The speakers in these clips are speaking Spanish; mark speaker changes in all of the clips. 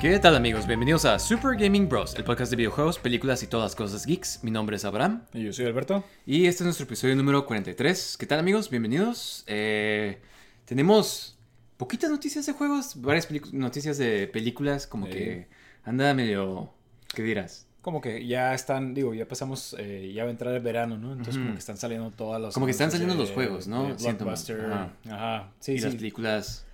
Speaker 1: ¿Qué tal amigos? Bienvenidos a Super Gaming Bros, el podcast de videojuegos, películas y todas las cosas geeks. Mi nombre es Abraham
Speaker 2: Y yo soy Alberto.
Speaker 1: y este es nuestro episodio número 43. ¿Qué tal amigos? Bienvenidos. Eh, tenemos poquitas noticias de juegos, varias noticias de películas, como que anda medio... ¿Qué dirás?
Speaker 2: Como que ya están, digo, ya pasamos, eh, ya va a entrar el verano, ¿no? Entonces como que están saliendo todas las...
Speaker 1: Como que están saliendo
Speaker 2: de-
Speaker 1: los juegos, ¿no?
Speaker 2: Blockbuster.
Speaker 1: ajá.
Speaker 2: Ajá. Sí,
Speaker 1: y
Speaker 2: sí.
Speaker 1: las películas...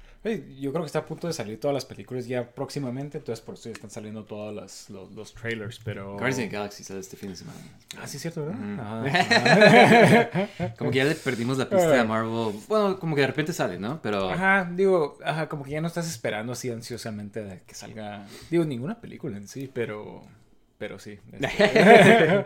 Speaker 2: Yo creo que está a punto de salir todas las películas ya próximamente, entonces por eso ya están saliendo todos las- los, los trailers, pero...
Speaker 1: Guardians of the Galaxy sale este fin de semana.
Speaker 2: Ah, sí, es cierto, ¿verdad? Ajá.
Speaker 1: Como que ya le perdimos la pista a Marvel. Bueno, como que de repente sale, ¿no? Pero...
Speaker 2: Ajá, digo, ajá, como que ya no estás esperando así ansiosamente de que salga, digo, ninguna película en sí, pero, pero sí. este,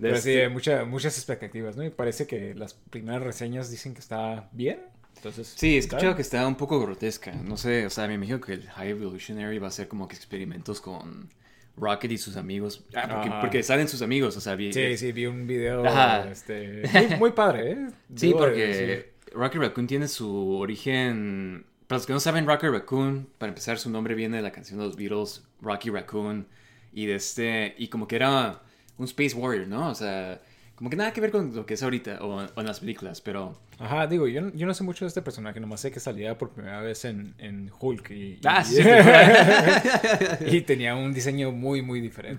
Speaker 2: pero sí,
Speaker 1: este-
Speaker 2: mucha- muchas expectativas, ¿no? Y parece que las primeras reseñas dicen que está bien, entonces...
Speaker 1: Sí, he
Speaker 2: ¿está?
Speaker 1: escuchado que está un poco grotesca. No sé, o sea, me imagino que el High Evolutionary va a ser como que experimentos con Rocket y sus amigos. Ah, porque, salen sus amigos, o sea, vi-
Speaker 2: Sí, sí, vi un video,
Speaker 1: Ajá.
Speaker 2: este, muy, muy padre, ¿eh?
Speaker 1: Sí,
Speaker 2: Debo
Speaker 1: porque
Speaker 2: decir.
Speaker 1: Rocket Raccoon tiene su origen. Para los que no saben, Rocket Raccoon, para empezar, su nombre viene de la canción de los Beatles, Rocky Raccoon. Y de este. Y como que era un Space Warrior, ¿no? O sea, como que nada que ver con lo que es ahorita o, o en las películas, pero.
Speaker 2: Ajá, digo, yo, no- yo no sé mucho de este personaje, nomás sé que salía por primera vez en, en Hulk y, y-
Speaker 1: Ah, sí,
Speaker 2: y tenía un diseño muy, muy diferente.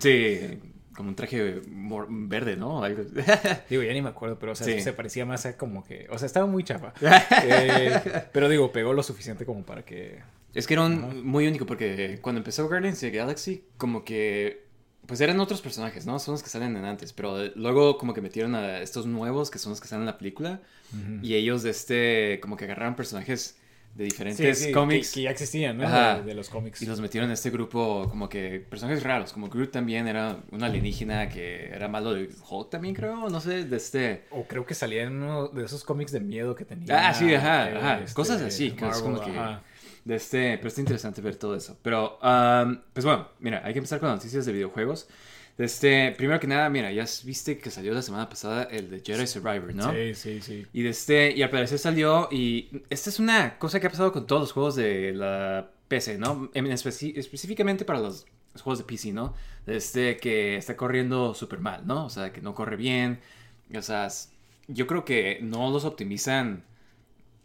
Speaker 1: Sí, como un traje verde, ¿no? Algo-
Speaker 2: Digo, ya ni me acuerdo, pero o sea,
Speaker 1: Sí.
Speaker 2: se parecía más a como que. O sea, estaba muy chapa. Eh, pero digo, pegó lo suficiente como para que.
Speaker 1: Es que era un- muy único porque cuando empezó Guardians of the Galaxy, como que. Pues eran otros personajes, ¿no? Son los que salen en antes, pero eh, luego como que metieron a estos nuevos que son los que están en la película y ellos de este, como que agarraron personajes de diferentes
Speaker 2: Sí, sí,
Speaker 1: cómics
Speaker 2: Que, que ya existían, ¿no?
Speaker 1: Ajá.
Speaker 2: De, de los cómics.
Speaker 1: y los metieron en este grupo como que personajes raros, como Groot también era un alienígena que era malo de Hulk también creo, no sé, de este...
Speaker 2: O creo que salía en uno de esos cómics de miedo que tenía.
Speaker 1: Ah, sí, ajá, ajá,
Speaker 2: este,
Speaker 1: cosas así, que es
Speaker 2: Marvel,
Speaker 1: como que...
Speaker 2: ajá.
Speaker 1: De este, pero está interesante ver todo eso. Pero, um, pues bueno, mira, hay que empezar con las noticias de videojuegos. De este, primero que nada, mira, ya viste que salió la semana pasada el de Jedi Survivor, ¿no?
Speaker 2: Sí, sí, sí.
Speaker 1: Y de este, y al parecer salió, y esta es una cosa que ha pasado con todos los juegos de la PC, ¿no? En específicamente para los, los juegos de PC, ¿no? De este, que está corriendo súper mal, ¿no? O sea, que no corre bien. O sea, yo creo que no los optimizan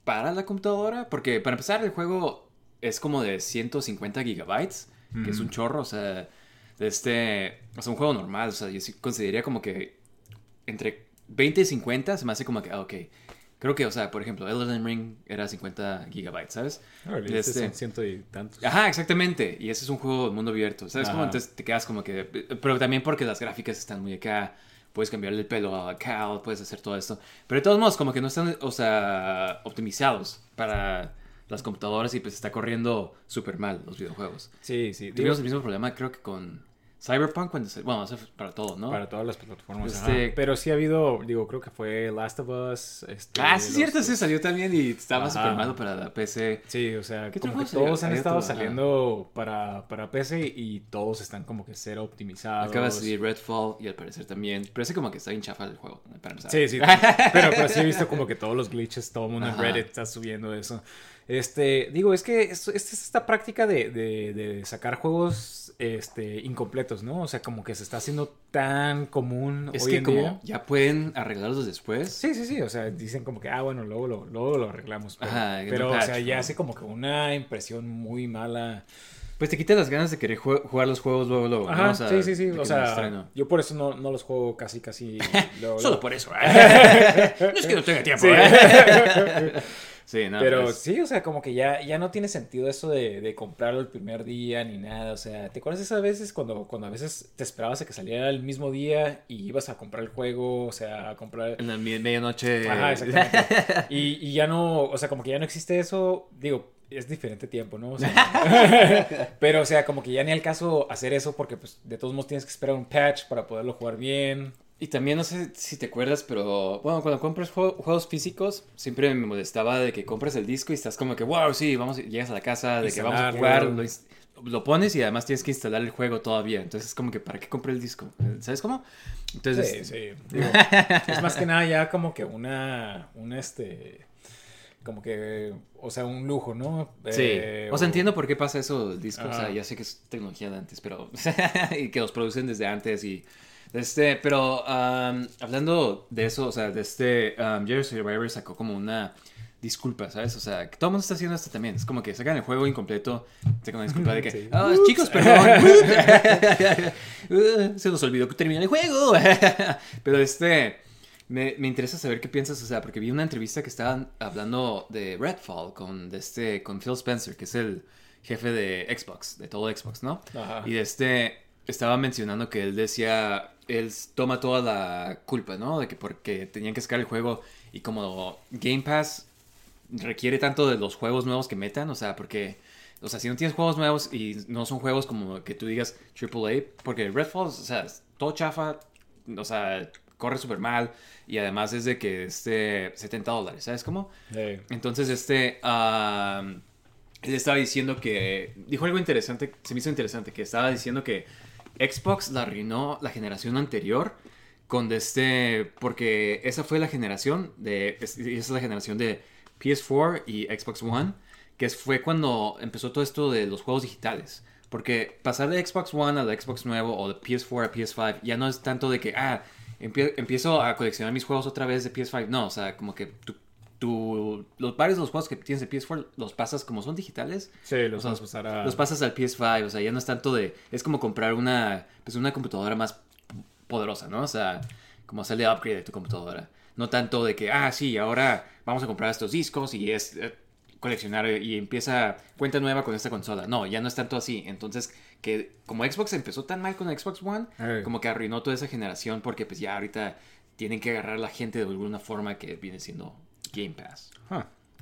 Speaker 1: para la computadora, porque para empezar el juego es como de 150 gigabytes, que es un chorro, o sea, de este, o sea, un juego normal, o sea, yo sí consideraría como que entre 20 y 50 se me hace como que, ah, ok. Creo que, o sea, por ejemplo, Elden Ring era 50 gigabytes, ¿sabes? De
Speaker 2: este
Speaker 1: este-
Speaker 2: ciento y tantos.
Speaker 1: Ajá, exactamente. Y ese es un juego de mundo abierto, ¿sabes? Como entonces te quedas como que... Pero también porque las gráficas están muy acá. Puedes cambiarle el pelo a Cal, puedes hacer todo esto. Pero de todos modos, como que no están, o sea, optimizados para las computadoras y pues está corriendo súper mal los videojuegos.
Speaker 2: Sí, sí. digo,
Speaker 1: Tuvimos el mismo problema, creo que con Cyberpunk, cuando se... Bueno, eso para todo, ¿no?
Speaker 2: Para todas las plataformas.
Speaker 1: Este-
Speaker 2: ajá. Pero sí ha habido, digo, creo que fue Last of Us. Este,
Speaker 1: Ah, sí, cierto, ese salió también y estaba súper malo para la PC.
Speaker 2: Sí, o sea,
Speaker 1: ¿Qué
Speaker 2: como
Speaker 1: otro
Speaker 2: que todos han estado saliendo para, para PC y todos están como que cero optimizados.
Speaker 1: Acaba de salir Redfall y al parecer también. Parece como que está bien chafa el juego, para empezar.
Speaker 2: Sí, sí. pero, pero sí he visto como que todos los glitches, todo el mundo
Speaker 1: Ajá.
Speaker 2: en Reddit está subiendo eso. Este, digo, es que es, es esta práctica de, de- de sacar juegos este, incompletos, ¿no? O sea, como que se está haciendo tan común
Speaker 1: Es
Speaker 2: hoy
Speaker 1: que
Speaker 2: en
Speaker 1: como
Speaker 2: día.
Speaker 1: ya pueden arreglarlos después.
Speaker 2: Sí, sí, sí, o sea, dicen como que, ah, bueno, luego lo, luego lo arreglamos. Pero,
Speaker 1: Ajá,
Speaker 2: o sea, ya hace como que una impresión muy mala.
Speaker 1: Pues te quita las ganas de querer ju- jugar los juegos luego, luego. ¿no?
Speaker 2: Ajá,
Speaker 1: O sea,
Speaker 2: sí, sí, sí, o sea, yo por eso no, no los juego casi, casi. luego,
Speaker 1: Solo
Speaker 2: luego.
Speaker 1: por eso. ¿eh? no es que no tenga tiempo.
Speaker 2: Sí.
Speaker 1: ¿eh? sí, no.
Speaker 2: Pero sí, o sea, como que ya, ya no tiene sentido eso de, de comprarlo el primer día ni nada. O sea, ¿te acuerdas esas veces cuando, cuando a veces te esperabas a que saliera el mismo día y ibas a comprar el juego? O sea, a comprar.
Speaker 1: En la medianoche.
Speaker 2: Ajá, exactamente. Y, y ya no, o sea, como que ya no existe eso. Digo, es diferente tiempo, ¿no? O sea, pero, o sea, como que ya ni al caso hacer eso porque, pues, de todos modos tienes que esperar un patch para poderlo jugar bien.
Speaker 1: Y también no sé si te acuerdas, pero bueno, cuando compras jue- juegos físicos, siempre me molestaba de que compras el disco y estás como que, wow, sí, vamos, llegas a la casa, de que vamos a jugar, lo, pones y además tienes que instalar el juego todavía. Entonces es como que, ¿para qué compré el disco? ¿Sabes cómo? Entonces,
Speaker 2: Sí, sí. Digo, es más que nada ya como que una, una este, como que, o sea, un lujo, ¿no?
Speaker 1: Sí.
Speaker 2: Eh,
Speaker 1: o sea, entiendo por qué pasa eso del disco. O sea, ya sé que es tecnología de antes, pero. y que los producen desde antes y. Este, pero um, hablando de eso, o sea, de este. Um, Jedi Survivor sacó como una disculpa, ¿sabes? O sea, que todo el mundo está haciendo esto también. Es como que sacan el juego incompleto, sacan una disculpa de que.
Speaker 2: Sí.
Speaker 1: "Ah, chicos, perdón. Se nos olvidó que termina el juego. pero este. Me, me interesa saber qué piensas, o sea, porque vi una entrevista que estaban hablando de Redfall con, de este, con Phil Spencer, que es el jefe de Xbox, de todo Xbox, ¿no?
Speaker 2: Ajá.
Speaker 1: Y de este estaba mencionando que él decía, él toma toda la culpa, ¿no? De que porque tenían que sacar el juego y como Game Pass requiere tanto de los juegos nuevos que metan, o sea, porque, o sea, si no tienes juegos nuevos y no son juegos como que tú digas AAA, porque Redfall, o sea, todo chafa, o sea, corre súper mal y además es de que esté 70 dólares, ¿sabes cómo? Entonces, este. él estaba diciendo que. Dijo algo interesante. Se me hizo interesante. Que estaba diciendo que Xbox la arruinó la generación anterior. Con este. Porque esa fue la generación de. es- Esa es la generación de PS4 y Xbox One. Que fue cuando empezó todo esto de los juegos digitales. Porque pasar de Xbox One a la Xbox nuevo o de PS4 a PS5 ya no es tanto de que, ah, empie- empiezo a coleccionar mis juegos otra vez de PS5. No, o sea, como que los varios de los juegos que tienes de PS4 los pasas como son digitales.
Speaker 2: sí, los
Speaker 1: O sea,
Speaker 2: vamos a pasar a...
Speaker 1: Los pasas al PS5, o sea, ya no es tanto de... Es como comprar una, pues una computadora más poderosa, ¿no? O sea, como hacerle upgrade a tu computadora. No tanto de que, ah, sí, ahora vamos a comprar estos discos y es eh, coleccionar y empieza cuenta nueva con esta consola. No, ya no es tanto así. Entonces, que como Xbox empezó tan mal con Xbox One,
Speaker 2: Eh.
Speaker 1: como que arruinó toda esa generación porque pues ya ahorita tienen que agarrar a la gente de alguna forma que viene siendo Game Pass.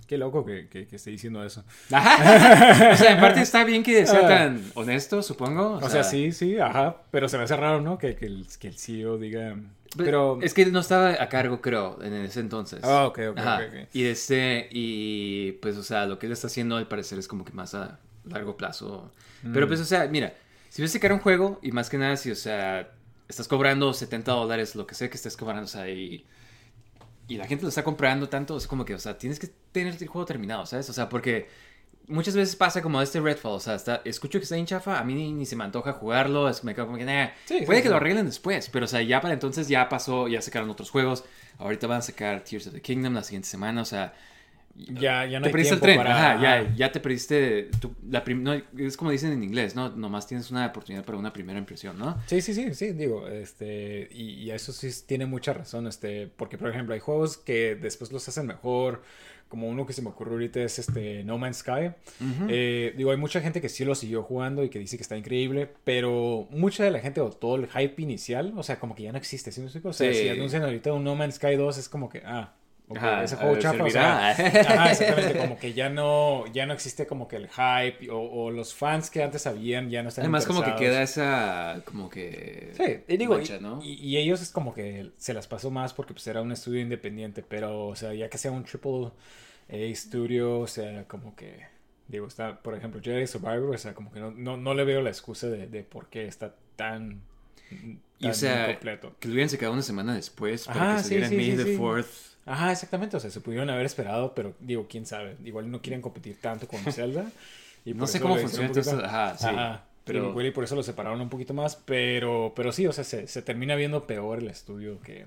Speaker 2: Qué loco que, que, que esté diciendo eso.
Speaker 1: Ajá. O sea, en parte está bien que sea
Speaker 2: Ah.
Speaker 1: tan honesto, supongo.
Speaker 2: O, sea, sí, sí, ajá. Pero se me hace raro, ¿no? Que, que, el, que el CEO diga...
Speaker 1: Pero
Speaker 2: Pero...
Speaker 1: es que no estaba a cargo, creo, en ese entonces.
Speaker 2: Ah, ok, ok,
Speaker 1: Ajá.
Speaker 2: ok, ok.
Speaker 1: Y este, y pues, o sea, lo que él está haciendo al parecer es como que más a largo plazo. Pero
Speaker 2: Mm.
Speaker 1: pues, o sea, mira, si ves sacar un juego y más que nada, si, o sea, estás cobrando 70 dólares, lo que sea que estés cobrando, o sea, y, y la gente lo está comprando tanto, es como que, o sea, tienes que tener el juego terminado, ¿sabes? O sea, porque muchas veces pasa como este Redfall, o sea, está, escucho que está en chafa, a mí ni, ni se me antoja jugarlo, es, me quedo como que, nah,
Speaker 2: Sí, sí,
Speaker 1: puede que
Speaker 2: sí.
Speaker 1: lo arreglen después, pero o sea, ya para entonces ya pasó, ya sacaron otros juegos, ahorita van a sacar Tears of the Kingdom la siguiente semana, o sea,
Speaker 2: Ya, ya no
Speaker 1: te
Speaker 2: hay
Speaker 1: perdiste el tren,
Speaker 2: para...
Speaker 1: ajá, ya, ya te perdiste, tu- la prim- no, es como dicen en inglés, ¿no? Nomás tienes una oportunidad para una primera impresión, ¿no?
Speaker 2: Sí, sí, sí, sí, digo, este, y, y eso sí tiene mucha razón, este, porque por ejemplo hay juegos que después los hacen mejor, como uno que se me ocurre ahorita es este No Man's Sky.
Speaker 1: Ujú.
Speaker 2: Eh, digo, hay mucha gente que sí lo siguió jugando y que dice que está increíble, pero mucha de la gente o todo el hype inicial, o sea, como que ya no existe, ¿sí me explico? O sea,
Speaker 1: Sí.
Speaker 2: si anuncian ahorita un No Man's Sky 2 es como que, ah,
Speaker 1: Ajá,
Speaker 2: ese juego chafa, o sea. Ajá, exactamente, como que ya no, ya no existe como que el hype o, o los fans que antes habían ya no están
Speaker 1: Además como que queda esa, como que...
Speaker 2: Sí, y digo,
Speaker 1: mancha,
Speaker 2: y-
Speaker 1: ¿no?
Speaker 2: y, y ellos es como que se las pasó más porque pues era un estudio independiente, pero o sea, ya que sea un triple A studio, o sea, como que digo, está, por ejemplo, Jedi Survivor, o sea, como que no, no, no le veo la excusa de, de por qué está tan,
Speaker 1: Y o sea,
Speaker 2: incompleto.
Speaker 1: que lo hubieran sacado una semana después para
Speaker 2: Ajá,
Speaker 1: que
Speaker 2: sí,
Speaker 1: saliera
Speaker 2: sí,
Speaker 1: May
Speaker 2: sí,
Speaker 1: the
Speaker 2: sí.
Speaker 1: 4th.
Speaker 2: Ajá, exactamente, o sea, se pudieron haber esperado, pero digo, quién sabe, igual no quieren competir tanto con Zelda. Y
Speaker 1: No sé cómo funciona
Speaker 2: poquito-
Speaker 1: eso. Ajá, sí.
Speaker 2: Ajá,
Speaker 1: pero-
Speaker 2: pero igual y por eso lo separaron un poquito más, pero, pero sí, o sea, se, se termina viendo peor el estudio que...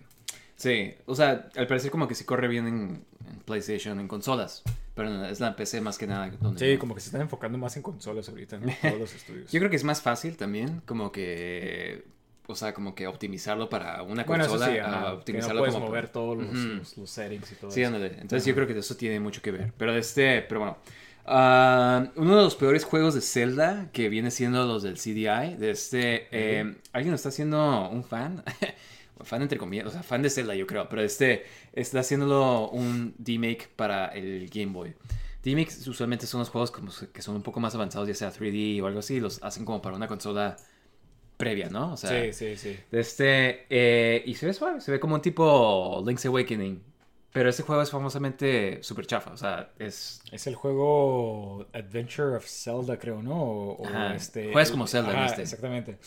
Speaker 1: Sí, o sea, al parecer como que sí corre bien en, en PlayStation, en consolas. Pero no, es la PC más que nada. Donde
Speaker 2: Sí,
Speaker 1: no.
Speaker 2: como que se están enfocando más en consolas ahorita, ¿no? Todos los estudios.
Speaker 1: Yo creo que es más fácil también, como que... O sea, como que optimizarlo para una
Speaker 2: bueno,
Speaker 1: consola.
Speaker 2: sí,
Speaker 1: a
Speaker 2: ajá, que no
Speaker 1: optimizarlo como
Speaker 2: mover todos los,
Speaker 1: Ujú.
Speaker 2: los, los settings y todo
Speaker 1: Sí,
Speaker 2: eso.
Speaker 1: ándale. Entonces yo creo que eso tiene mucho que ver. Pero este, pero bueno. Ah, uno de los peores juegos de Zelda que viene siendo los del CDI. De este, eh, alguien está haciendo un fan. fan entre comillas, o sea, fan de Zelda yo creo. Pero este está haciéndolo un remake para el Game Boy. Remakes usualmente son los juegos como que son un poco más avanzados, ya sea 3D o algo así, los hacen como para una consola previa, ¿no? O sea,
Speaker 2: Sí, sí, sí.
Speaker 1: Este, eh, y se ve suave, se ve como un tipo Link's Awakening. Pero este juego es famosamente super chafa, o sea, es...
Speaker 2: Es el juego Adventure of Zelda, creo, ¿no? O, este...
Speaker 1: juegas como Zelda
Speaker 2: Ajá,
Speaker 1: este.
Speaker 2: Exactamente.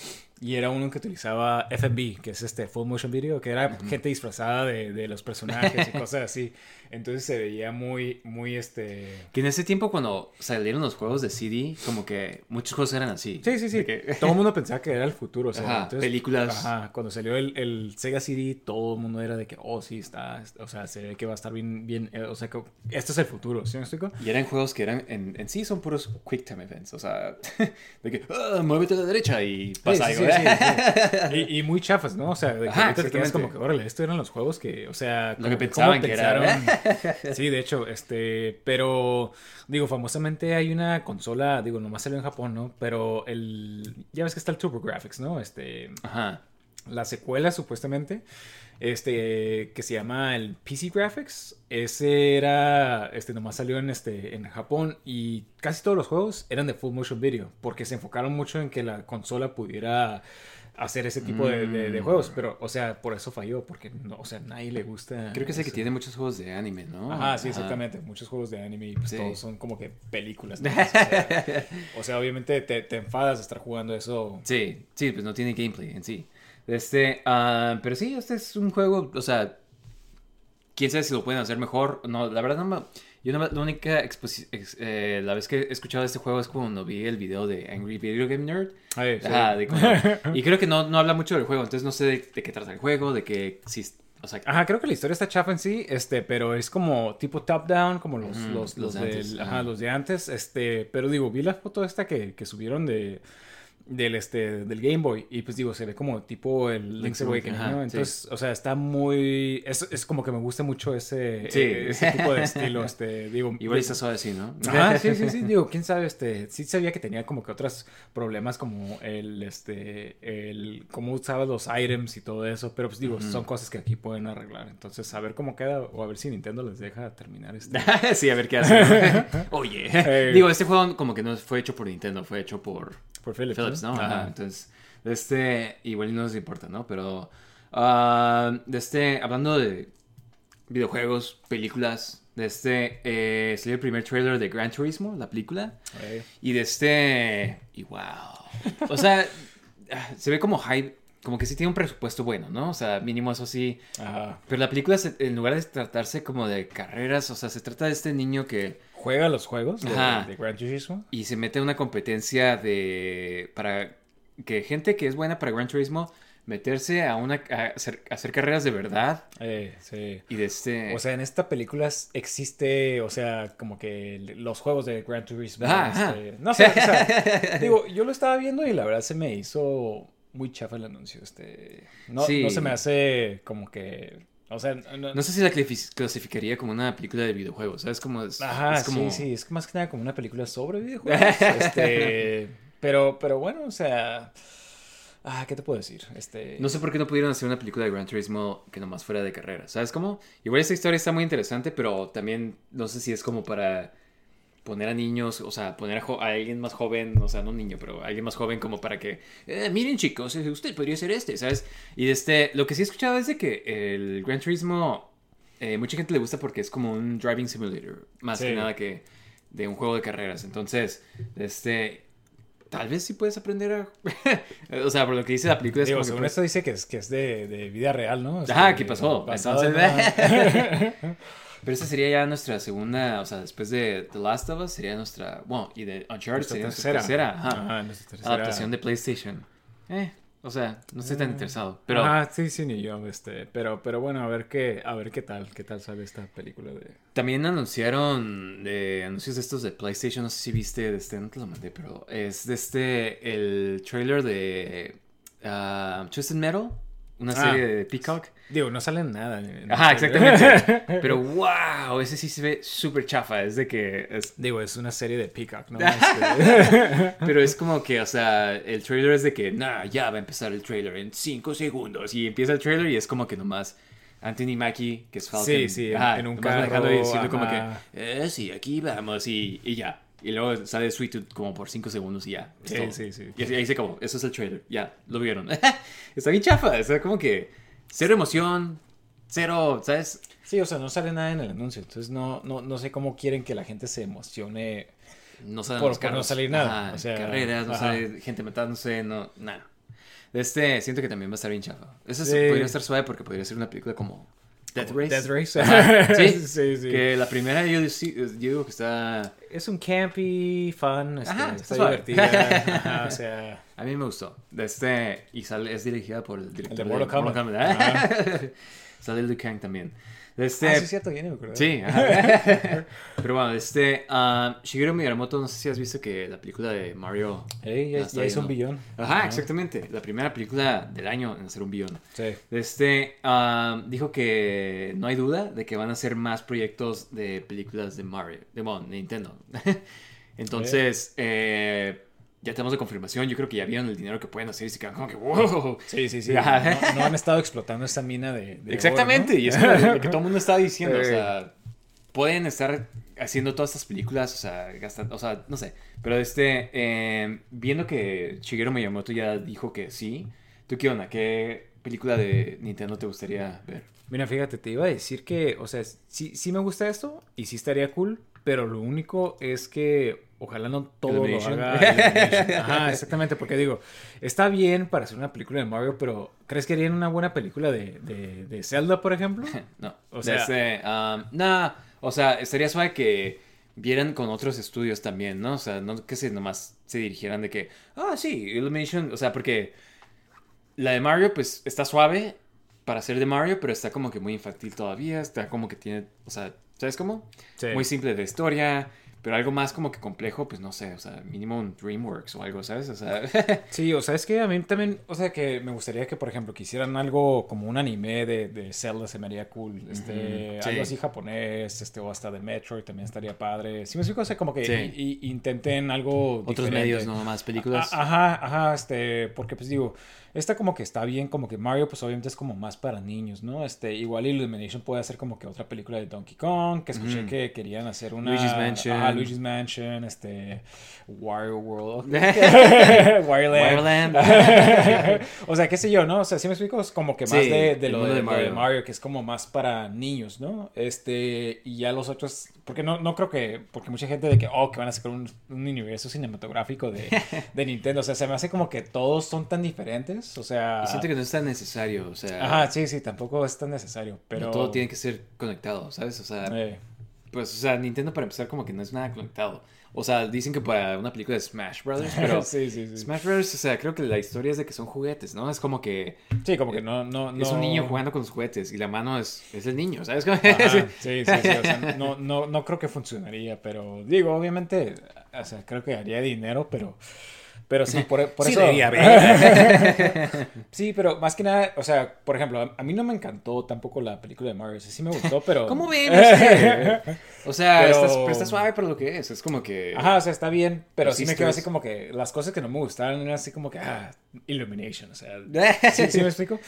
Speaker 2: Y era uno que utilizaba FMV, que es este full motion video, que era gente disfrazada de, de los personajes y cosas así. Entonces se veía muy, muy este...
Speaker 1: Que en ese tiempo cuando salieron los juegos de CD, como que muchos juegos eran así.
Speaker 2: Sí, sí, sí.
Speaker 1: que-
Speaker 2: Todo el mundo pensaba que era el futuro. O sea,
Speaker 1: Ajá,
Speaker 2: entonces,
Speaker 1: películas.
Speaker 2: Ajá, cuando salió el, el Sega CD, todo el mundo era de que, oh, sí, está, o sea, se ve que va a estar bien, bien, eh, o sea, que este es el futuro, ¿sí me explico?
Speaker 1: Y eran juegos que eran, en, en sí son puros quick time events. O sea, de que, "Ah, muévete a la derecha y pasa
Speaker 2: Sí, sí,
Speaker 1: algo.
Speaker 2: sí, sí, sí. Y, y muy chafas, ¿no? O sea, de que
Speaker 1: Ajá,
Speaker 2: ahorita te quedas como que, órale, esto eran los juegos que, o sea,
Speaker 1: Lo
Speaker 2: como
Speaker 1: que pensaban que era,
Speaker 2: pensaron. Sí, de hecho, este, pero, digo, famosamente hay una consola, digo, nomás salió en Japón, ¿no? Pero el, ya ves que está el TurboGrafx, ¿no? Este,
Speaker 1: Ajá.
Speaker 2: la secuela supuestamente este que se llama el PC Graphics ese era este nomás salió en este en Japón y casi todos los juegos eran de full motion video porque se enfocaron mucho en que la consola pudiera hacer ese tipo de, de- de
Speaker 1: Mm.
Speaker 2: juegos pero o sea por eso falló porque no, o sea nadie le gusta
Speaker 1: Creo que es el que tiene muchos juegos de anime, ¿no?
Speaker 2: Ajá, sí, exactamente. Muchos juegos de anime y pues
Speaker 1: Sí.
Speaker 2: todos son como que películas. ¿no? O, sea, o sea, obviamente te, te enfadas de estar jugando eso.
Speaker 1: Sí, sí, pues no tiene gameplay en sí. Este, ah, pero sí, este es un juego, o sea, quién sabe si lo pueden hacer mejor. No, la verdad no me... Yo no, la única exposi- ex- eh, la vez que he escuchado este juego es cuando vi el video de Angry Video Game Nerd.
Speaker 2: Ay, sí.
Speaker 1: Ajá, de cuando- y creo que no, no habla mucho del juego, entonces no sé de, de qué trata el juego, de qué... O sea,
Speaker 2: Ajá, creo que la historia está chafa en sí, este, pero es como tipo top-down, como los, los,
Speaker 1: los
Speaker 2: los,
Speaker 1: de
Speaker 2: del-
Speaker 1: antes,
Speaker 2: ajá,
Speaker 1: ajá.
Speaker 2: los de antes, este, pero digo, vi la foto esta que, que subieron de del este del Game Boy y pues digo se ve como tipo el Link's Awakening entonces o sea está muy es, es como que me gusta mucho ese
Speaker 1: Sí.
Speaker 2: eh, ese tipo de estilo este digo
Speaker 1: igual está suave así, ¿no?
Speaker 2: Ajá, sí, sí, sí, digo, quién sabe, este, sí sabía que tenía como que otros problemas como el, este, el, cómo usaba los items y todo eso, pero pues digo, son cosas que aquí pueden arreglar, entonces a ver cómo queda o a ver si Nintendo les deja terminar este.
Speaker 1: sí, a ver qué hace. Oye,
Speaker 2: Eh.
Speaker 1: digo, este juego como que no fue hecho por Nintendo, fue hecho por
Speaker 2: Por Philips,
Speaker 1: Philips, ¿no? Ajá,
Speaker 2: Ajá.
Speaker 1: Entonces, este, igual no nos importa, ¿no? Pero, ah, de este, hablando de videojuegos, películas, de este, eh, salió el primer trailer de Gran Turismo, la película, y de este, y wow. O sea, ah, se ve como hype, como que sí tiene un presupuesto bueno, ¿no? O sea, mínimo eso sí.
Speaker 2: Ajá.
Speaker 1: Pero la película, se- en lugar de tratarse como de carreras, o sea, se trata de este niño que...
Speaker 2: Juega los juegos de, Gran Turismo.
Speaker 1: y se mete en una competencia de para que gente que es buena para Gran Turismo meterse a una a hacer, a hacer carreras de verdad
Speaker 2: Eh, sí.
Speaker 1: y de este
Speaker 2: O sea, en esta película existe, o sea, como que los juegos de Gran Turismo.
Speaker 1: Ajá.
Speaker 2: este, no sé, o sea, digo, yo lo estaba viendo y la verdad se me hizo muy chafa el anuncio. Este, no,
Speaker 1: Sí.
Speaker 2: no se me hace como que, o sea, no,
Speaker 1: no sé si la clasi- clasificaría como una película de videojuegos sabes como es,
Speaker 2: Ajá,
Speaker 1: es como
Speaker 2: sí, sí, es más que nada como una película sobre videojuegos. este, pero, pero bueno, o sea, ah, ¿qué te puedo decir? Este,
Speaker 1: no sé por qué no pudieron hacer una película de Gran Turismo que nomás fuera de carreras sabes cómo igual esta historia está muy interesante pero también no sé si es como para poner a niños, o sea, poner a, a alguien más joven, o sea, no un niño, pero alguien más joven como para que, "Eh, miren chicos, eh, usted podría ser este, ¿sabes? Y este, lo que sí he escuchado es de que el Gran Turismo, eh, mucha gente le gusta porque es como un driving simulator, más
Speaker 2: Sí.
Speaker 1: que nada que de un juego de carreras. Entonces, este, tal vez sí puedes aprender a... o sea, por lo que dice la película es
Speaker 2: Digo,
Speaker 1: como que
Speaker 2: según
Speaker 1: puedes-
Speaker 2: esto dice que es, que es de, de vida real, ¿no? Este,
Speaker 1: Ajá, ¿qué pasó? Entonces- Pero esta sería ya nuestra segunda, o sea, después de The Last of Us sería nuestra, bueno, y de Uncharted
Speaker 2: Nuestra
Speaker 1: sería nuestra tercera, ajá.
Speaker 2: Ajá, nuestra tercera.
Speaker 1: adaptación de PlayStation. Eh, o sea, no estoy tan interesado. Pero
Speaker 2: Ajá, sí, sí, ni yo, este, pero, pero bueno, a ver qué, a ver qué tal, qué tal sale esta película de...
Speaker 1: también anunciaron de anuncios estos de PlayStation, no sé si viste de este, no te lo mandé, pero es de este, el trailer de ah, Twisted Metal, una
Speaker 2: Ah.
Speaker 1: serie de Peacock.
Speaker 2: Digo, no sale nada.
Speaker 1: Ajá, exactamente. Pero wow, ese sí se ve súper chafa, es de que es
Speaker 2: Digo, es una serie de Peacock, ¿no? Este,
Speaker 1: Pero es como que, o sea, el trailer es de que, nah, ya va a empezar el trailer en 5 segundos. Y empieza el trailer y es como que nomás Anthony Mackie, que es Falcon.
Speaker 2: Sí, sí, en-
Speaker 1: ajá,
Speaker 2: en un
Speaker 1: nomás
Speaker 2: carro,
Speaker 1: y diciendo como que, eh, sí, aquí vamos y, y ya. Y luego sale Sweet Tooth como por 5 segundos y ya.
Speaker 2: Sí, sí, sí.
Speaker 1: Y ahí se acabó. Eso es el trailer. Ya, lo vieron. Está bien chafa. O sea, como que cero emoción, cero, ¿sabes?
Speaker 2: Sí, o sea, no sale nada en el anuncio, entonces no, no, no sé cómo quieren que la gente se emocione.
Speaker 1: No salen
Speaker 2: Por- por no salir nada,
Speaker 1: Ajá,
Speaker 2: o sea,
Speaker 1: carreras, no
Speaker 2: ajá.
Speaker 1: sale gente matándose, no, nada. Este, siento que también va a estar bien chafa. Eso
Speaker 2: Sí.
Speaker 1: podría estar suave porque podría ser una película como Death Race.
Speaker 2: Death Race.
Speaker 1: Ajá. Sí,
Speaker 2: sí, sí.
Speaker 1: Que la primera yo, yo digo que está...
Speaker 2: Es un campy, fun, este,
Speaker 1: Ajá,
Speaker 2: está
Speaker 1: está
Speaker 2: divertida. Ajá, o sea,
Speaker 1: A mí me gustó. Este, y sale, es dirigida por el director
Speaker 2: Mortal Kombat.
Speaker 1: Kombat. sale Liu Kang también. Este,
Speaker 2: ah, sí, es cierto, ya ni me acordaba.
Speaker 1: Sí, ajá. pero bueno, este, ah, Shigeru Miyamoto, no sé si has visto que la película de Mario...
Speaker 2: Ey,
Speaker 1: la
Speaker 2: ya, hizo un billón.
Speaker 1: Ajá, exactamente, la primera película del año en hacer un billón.
Speaker 2: Sí.
Speaker 1: Este, ah, dijo que no hay duda de que van a hacer más proyectos de películas de Mario, de bueno, Nintendo. Entonces, eh, ya tenemos la confirmación, yo creo que ya vieron el dinero que pueden hacer y se quedan como que, wow.
Speaker 2: Sí, sí, sí. No, no han estado explotando esa mina de. de
Speaker 1: Exactamente,
Speaker 2: oro, ¿no?
Speaker 1: y es lo que todo el mundo está diciendo, o sea, pueden estar haciendo todas estas películas, o sea, gastando, o sea, no sé, pero este, eh, viendo que Shigeru Miyamoto ya dijo que sí, ¿tú qué onda? ¿Qué película de Nintendo te gustaría ver?
Speaker 2: Mira, fíjate, te iba a decir que, o sea, sí, sí me gusta esto y sí estaría cool, pero lo único es que ojalá no todo lo haga. Ajá, exactamente, porque digo, está bien para hacer una película de Mario, pero ¿crees que harían una buena película de, de, de Zelda, por ejemplo?
Speaker 1: No,
Speaker 2: O sea-
Speaker 1: sea, nah, o sea, estaría suave que vieran con otros estudios también, ¿no? O sea, no que se nomás se dirigieran de que, ah, sí, Illumination, o sea, porque la de Mario, pues, está suave para ser de Mario, pero está como que muy infantil todavía, está como que tiene, o sea, ¿sabes cómo?
Speaker 2: Sí.
Speaker 1: Muy simple de historia, pero algo más como que complejo, pues no sé, o sea, mínimo un DreamWorks o algo, ¿sabes? O sea,
Speaker 2: Sí, o sea, es que a mí también, o sea, que me gustaría que, por ejemplo, quisieran algo como un anime de, de Zelda, se me haría cool. Este,
Speaker 1: sí.
Speaker 2: algo así japonés, este, o hasta de Metroid también estaría padre. Sí, me explico, o sea, como que
Speaker 1: Sí.
Speaker 2: y- y intenten algo
Speaker 1: otros
Speaker 2: diferente.
Speaker 1: medios, no más películas.
Speaker 2: A- Ajá, ajá, este, porque pues digo, esta como que está bien, como que Mario pues obviamente es como más para niños, ¿no? Este, igual Illumination puede hacer como que otra película de Donkey Kong, que escuché
Speaker 1: Ujú.
Speaker 2: que querían hacer una...
Speaker 1: Luigi's Mansion.
Speaker 2: Ajá, Luigi's Mansion, este, Wario World. O sea, qué sé yo, ¿no? O sea, sí me explico, es como que más
Speaker 1: Sí,
Speaker 2: de, de lo de.
Speaker 1: Mario,
Speaker 2: que es como más para niños, ¿no? Este, y ya los otros, porque no, no creo que, porque mucha gente de que, oh, que van a sacar un, un universo cinematográfico de, de Nintendo, o sea, se me hace como que todos son tan diferentes, o sea...
Speaker 1: Y siento que no es tan necesario, o sea,
Speaker 2: Ajá, sí, sí, tampoco es tan necesario, pero...
Speaker 1: no todo tiene que ser conectado, ¿sabes? O sea,
Speaker 2: Eh,
Speaker 1: pues, o sea, Nintendo para empezar como que no es nada conectado. O sea, dicen que para una película de Smash Brothers, pero
Speaker 2: sí, sí, sí.
Speaker 1: Smash Brothers, o sea, creo que la historia es de que son juguetes, ¿no? Es como que
Speaker 2: Sí, como que no, no, no...
Speaker 1: es un niño jugando con los juguetes y la mano es, es el niño, ¿sabes?
Speaker 2: Ajá, sí, sí, sí, o sea, no, no, no creo que funcionaría, pero digo, obviamente, o sea, creo que haría dinero, pero, pero sí, por, por
Speaker 1: Sí,
Speaker 2: eso... sí, pero más que nada, o sea, por ejemplo, a, mí no me encantó tampoco la película de Mario, sí me gustó, pero...
Speaker 1: ¿Cómo ven? O sea, o sea,
Speaker 2: Pero-
Speaker 1: está, suave para lo que es, es como que...
Speaker 2: Ajá, o sea, está bien, pero sí me quedo así como que las cosas que no me gustaron eran así como que, ah, Illumination, o sea, ¿Sí, sí me explico?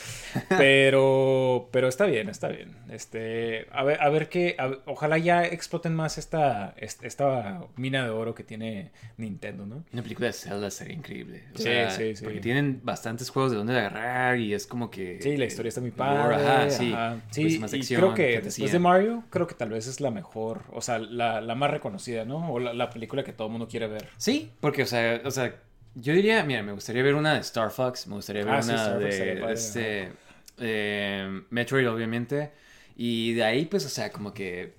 Speaker 2: Pero, pero está bien, está bien. Este, a ver, a ver qué, ojalá ya exploten más esta, est- esta mina de oro que tiene Nintendo, ¿no?
Speaker 1: Una película de Zelda sería increíble. O
Speaker 2: Sí,
Speaker 1: sea,
Speaker 2: sí, sí.
Speaker 1: Porque tienen bastantes juegos de donde agarrar y es como que...
Speaker 2: Sí, la historia está muy padre.
Speaker 1: Ajá, sí.
Speaker 2: ajá. Sí,
Speaker 1: Pues más
Speaker 2: y creo que después de Mario, creo que tal vez es la mejor, o sea, la, la más reconocida, ¿no? O la, la película que todo el mundo quiere ver.
Speaker 1: Sí, porque, o sea, o sea, yo diría, mira, me gustaría ver una de Star Fox, me gustaría ver
Speaker 2: Ah, sí,
Speaker 1: una
Speaker 2: Fox
Speaker 1: de
Speaker 2: padre,
Speaker 1: este, eh, Metroid, obviamente, y de ahí, pues, o sea, como que,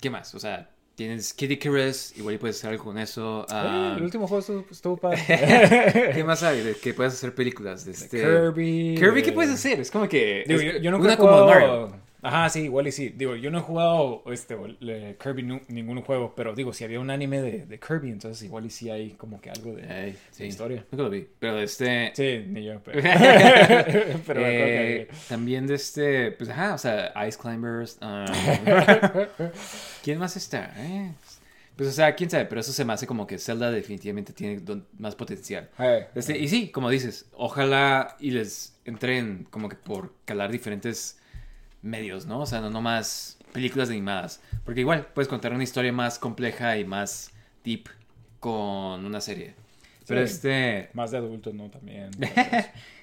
Speaker 1: ¿qué más? O sea, tienes Kid Icarus, igual puedes hacer algo con eso. ah,
Speaker 2: Eh, el último juego estuvo, estuvo padre.
Speaker 1: ¿Qué más hay? Que puedes hacer películas de este...
Speaker 2: Kirby.
Speaker 1: Kirby, ¿qué
Speaker 2: de-
Speaker 1: puedes hacer? Es como que...
Speaker 2: Digo,
Speaker 1: es
Speaker 2: yo, yo nunca
Speaker 1: una
Speaker 2: he
Speaker 1: como
Speaker 2: jugado...
Speaker 1: Mario.
Speaker 2: Ajá, sí, igual y sí. Digo, yo no he jugado este, Kirby nu- ningún juego, pero digo, si había un anime de, de Kirby, entonces igual y sí hay como que algo de, de
Speaker 1: sí,
Speaker 2: historia.
Speaker 1: Nunca lo vi, pero este...
Speaker 2: Sí, ni yo, pero... pero que
Speaker 1: Eh, también de este, pues ajá, o sea, Ice Climbers. ah, ¿Quién más está? eh? Pues o sea, quién sabe, pero eso se me hace como que Zelda definitivamente tiene más potencial.
Speaker 2: había-
Speaker 1: Este, y sí, como dices, ojalá y les entren como que por calar diferentes medios, ¿no? O sea, no nomás películas animadas. Porque igual puedes contar una historia más compleja y más deep con una serie. Pero
Speaker 2: Sí.
Speaker 1: este...
Speaker 2: Más de adultos, ¿no? También.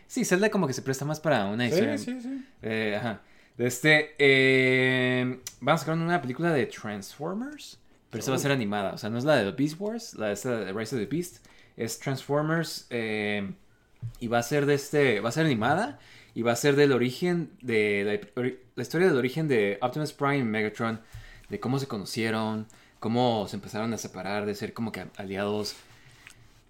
Speaker 1: Sí, Zelda como que se presta más para una historia.
Speaker 2: sí, sí, sí.
Speaker 1: Eh, ajá. De este. eh, vamos a sacar una película de Transformers. Pero esta va a ser animada. O sea, no es la de The Beast Wars, la de esta de Rise of the Beast. Es Transformers. eh, Y va a ser de este. Va a ser animada. Y va a ser del origen de. La, la historia del origen de Optimus Prime y Megatron. De cómo se conocieron. Cómo se empezaron a separar. De ser como que aliados.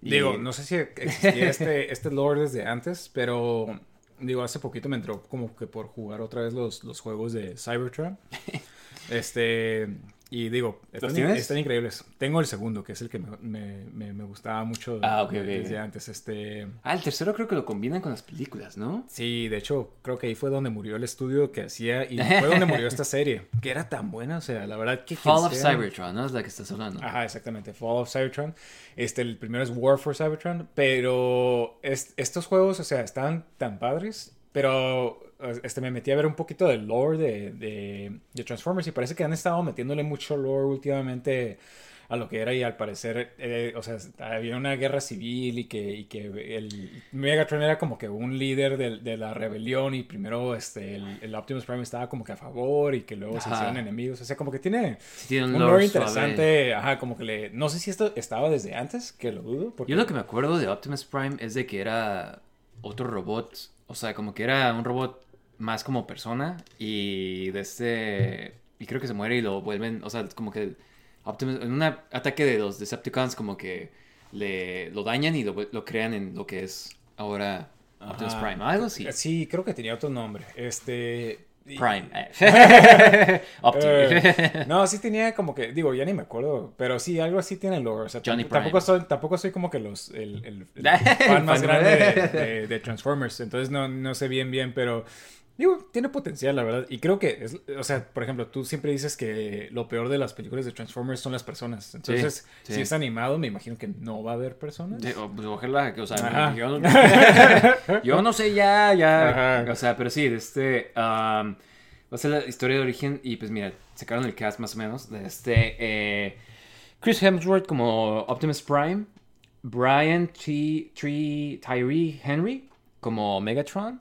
Speaker 2: Y... Digo, no sé si existía este, este lore desde antes, pero digo, hace poquito me entró como que por jugar otra vez los, los juegos de Cybertron. este, y digo, están, están, increíbles. Tengo el segundo, que es el que me, me, me, gustaba mucho
Speaker 1: ah, okay,
Speaker 2: desde antes. Este...
Speaker 1: Ah, el tercero creo que lo combinan con las películas, ¿no?
Speaker 2: Sí, de hecho, creo que ahí fue donde murió el estudio que hacía y fue donde murió esta serie, que era tan buena, o sea, la verdad que...
Speaker 1: Fall of Cybertron, ¿no? Es la que estás hablando.
Speaker 2: Ajá, exactamente, Fall of Cybertron. Este, el primero es War for Cybertron, pero es, estos juegos, o sea, están tan padres pero este, me metí a ver un poquito del lore de, de, Transformers y parece que han estado metiéndole mucho lore últimamente a lo que era y al parecer, eh, o sea, había una guerra civil y que, y que el Megatron era como que un líder de, de la rebelión y primero este, el, Optimus Prime estaba como que a favor y que luego se hicieron enemigos, o sea, como que tiene, un, lore interesante, ajá, como que le, no sé si esto estaba desde antes, que lo dudo.
Speaker 1: Yo lo que me acuerdo de Optimus Prime es de que era otro robot. O sea, como que era un robot más como persona y de este... Y creo que se muere y lo vuelven, o sea, como que Optimus, en un ataque de los Decepticons como que le, lo dañan y lo, lo crean en lo que es ahora Optimus Prime, algo así.
Speaker 2: Sí, creo que tenía otro nombre. Este,
Speaker 1: Prime.
Speaker 2: Eh, no, sí tenía como que, digo, ya ni me acuerdo, pero sí, algo así tiene el lore. O sea, tampoco, soy, tampoco soy como que los, el, el, fan más grande de, de, Transformers, entonces no, no sé bien, bien, pero Digo, tiene potencial, la verdad. Y creo que, es, o sea, por ejemplo, tú siempre dices que lo peor de las películas de Transformers son las personas. Entonces, si es animado, me imagino que no va a haber personas.
Speaker 1: pues ojalá, o sea, yo no, yo no, sé ya, ya. O sea, pero sí, este. va a ser la historia de origen. Y pues mira, sacaron el cast más o menos. De este. Eh, Chris Hemsworth como Optimus Prime. Brian T. Tyree Henry como Megatron.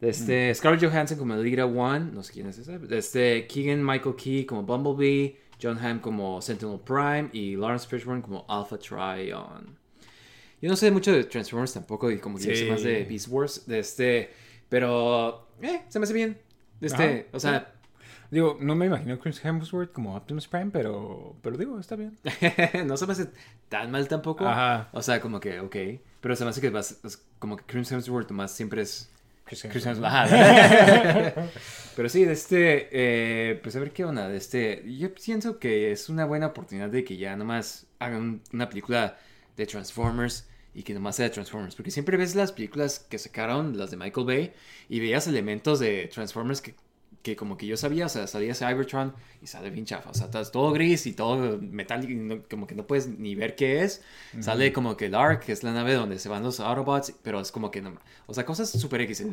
Speaker 1: Este, Scarlett Johansson como Lira One, no sé quién es ese. Este, Keegan Michael Key como Bumblebee, John Hamm como Sentinel Prime y Lawrence Fishburne como Alpha Trion. Yo no sé mucho de Transformers tampoco y como que sé más de Beast Wars, de este, pero eh, se me hace bien. De este, o sea,
Speaker 2: Digo, no me imagino Chris Hemsworth como Optimus Prime, pero, pero digo, está bien.
Speaker 1: no se me hace tan mal tampoco. Ajá. O sea, como que, ok. Pero se me hace que como que Chris Hemsworth más siempre es Pero sí, de este, eh, pues a ver qué onda. De este, yo pienso que es una buena oportunidad de que ya nomás hagan una película de Transformers y que nomás sea de Transformers. Porque siempre ves las películas que sacaron, las de Michael Bay, y veías elementos de Transformers que que como que yo sabía, o sea, salía Cybertron y sale bien chafa, o sea, todo gris y todo metálico, y como que no puedes ni ver qué es. Sale como que el que es la nave donde se van los Autobots, pero es como que no, o sea, cosas super X.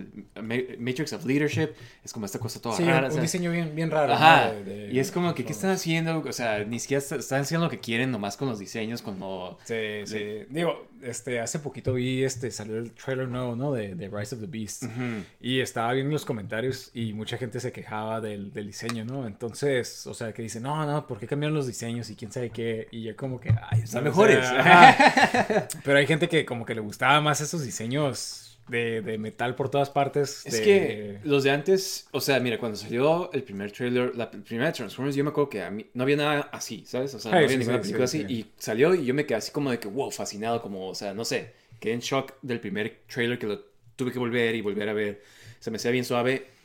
Speaker 1: Matrix of Leadership es como esta cosa toda
Speaker 2: sí,
Speaker 1: rara.
Speaker 2: Un diseño bien, bien raro.
Speaker 1: Ajá. y es como que, ¿qué están haciendo? O sea, ni siquiera están haciendo lo que quieren nomás con los diseños, como...
Speaker 2: Sí, sí. Digo, este, hace poquito vi, este, salió el trailer nuevo, ¿no? De, de Rise of the Beast. Y estaba viendo los comentarios y mucha gente se quejaba del, del, diseño, ¿no? Entonces, o sea, que dice, no, no, ¿por qué cambiaron los diseños y quién sabe qué? Y ya como que, ay,
Speaker 1: están mejores.
Speaker 2: Pero hay gente que como que le gustaba más esos diseños de, de, metal por todas partes.
Speaker 1: Es que los de antes, o sea, mira, cuando salió el primer trailer, la primera Transformers, yo me acuerdo que a mí no había nada así, ¿sabes? O sea, no había ninguna película así. Y salió y yo me quedé así como de que, wow, fascinado, como, o sea, no sé, quedé en shock del primer trailer que lo tuve que volver y volver a ver. Se me hacía bien suave.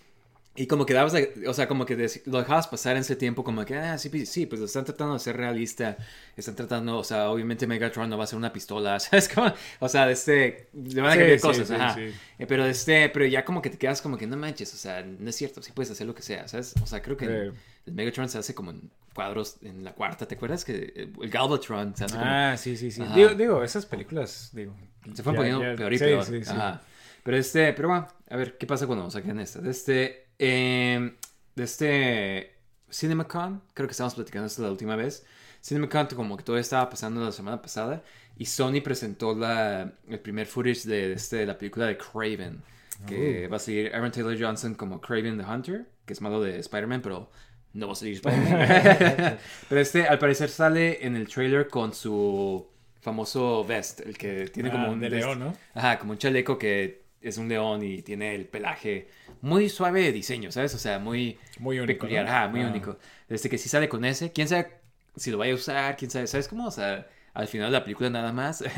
Speaker 1: Y como que dabas, o sea, como que lo dejabas pasar en ese tiempo, como que, ah, sí, pues, sí, pues están tratando de ser realista, están tratando, o sea, obviamente Megatron no va a ser una pistola, ¿sabes? Como, o sea, este, le van a cambiar cosas, ajá. Eh, pero este, pero ya como que te quedas como que no manches, o sea, no es cierto, sí puedes hacer lo que sea, ¿sabes? O sea, creo que el, Megatron se hace como en cuadros en la cuarta, ¿te acuerdas? Que el Galvatron se hace como...
Speaker 2: Ah, sí, sí, sí. Digo, digo, esas películas, digo...
Speaker 1: Se fueron poniendo peor y peor. Ajá. Pero este, pero bueno, a ver, ¿qué pasa cuando saquen esta? Este, eh, de este CinemaCon, creo que estábamos platicando esto la última vez. CinemaCon como que todo estaba pasando la semana pasada y Sony presentó la, el primer footage de, este, la película de Craven, que oh. va a seguir Aaron Taylor Johnson como Craven the Hunter, que es malo de Spider-Man, pero no va a seguir Spider-Man. pero este al parecer sale en el trailer con su famoso vest, el que tiene como
Speaker 2: Ah,
Speaker 1: un
Speaker 2: de león, ¿no?
Speaker 1: Ajá, como un chaleco que es un león y tiene el pelaje muy suave de diseño, ¿sabes? O sea, muy
Speaker 2: Muy único.
Speaker 1: peculiar,
Speaker 2: ¿no?
Speaker 1: ajá, muy
Speaker 2: Ah.
Speaker 1: único. Desde que si sale con ese, quién sabe si lo vaya a usar, quién sabe, ¿sabes cómo? O sea, al final de la película nada más.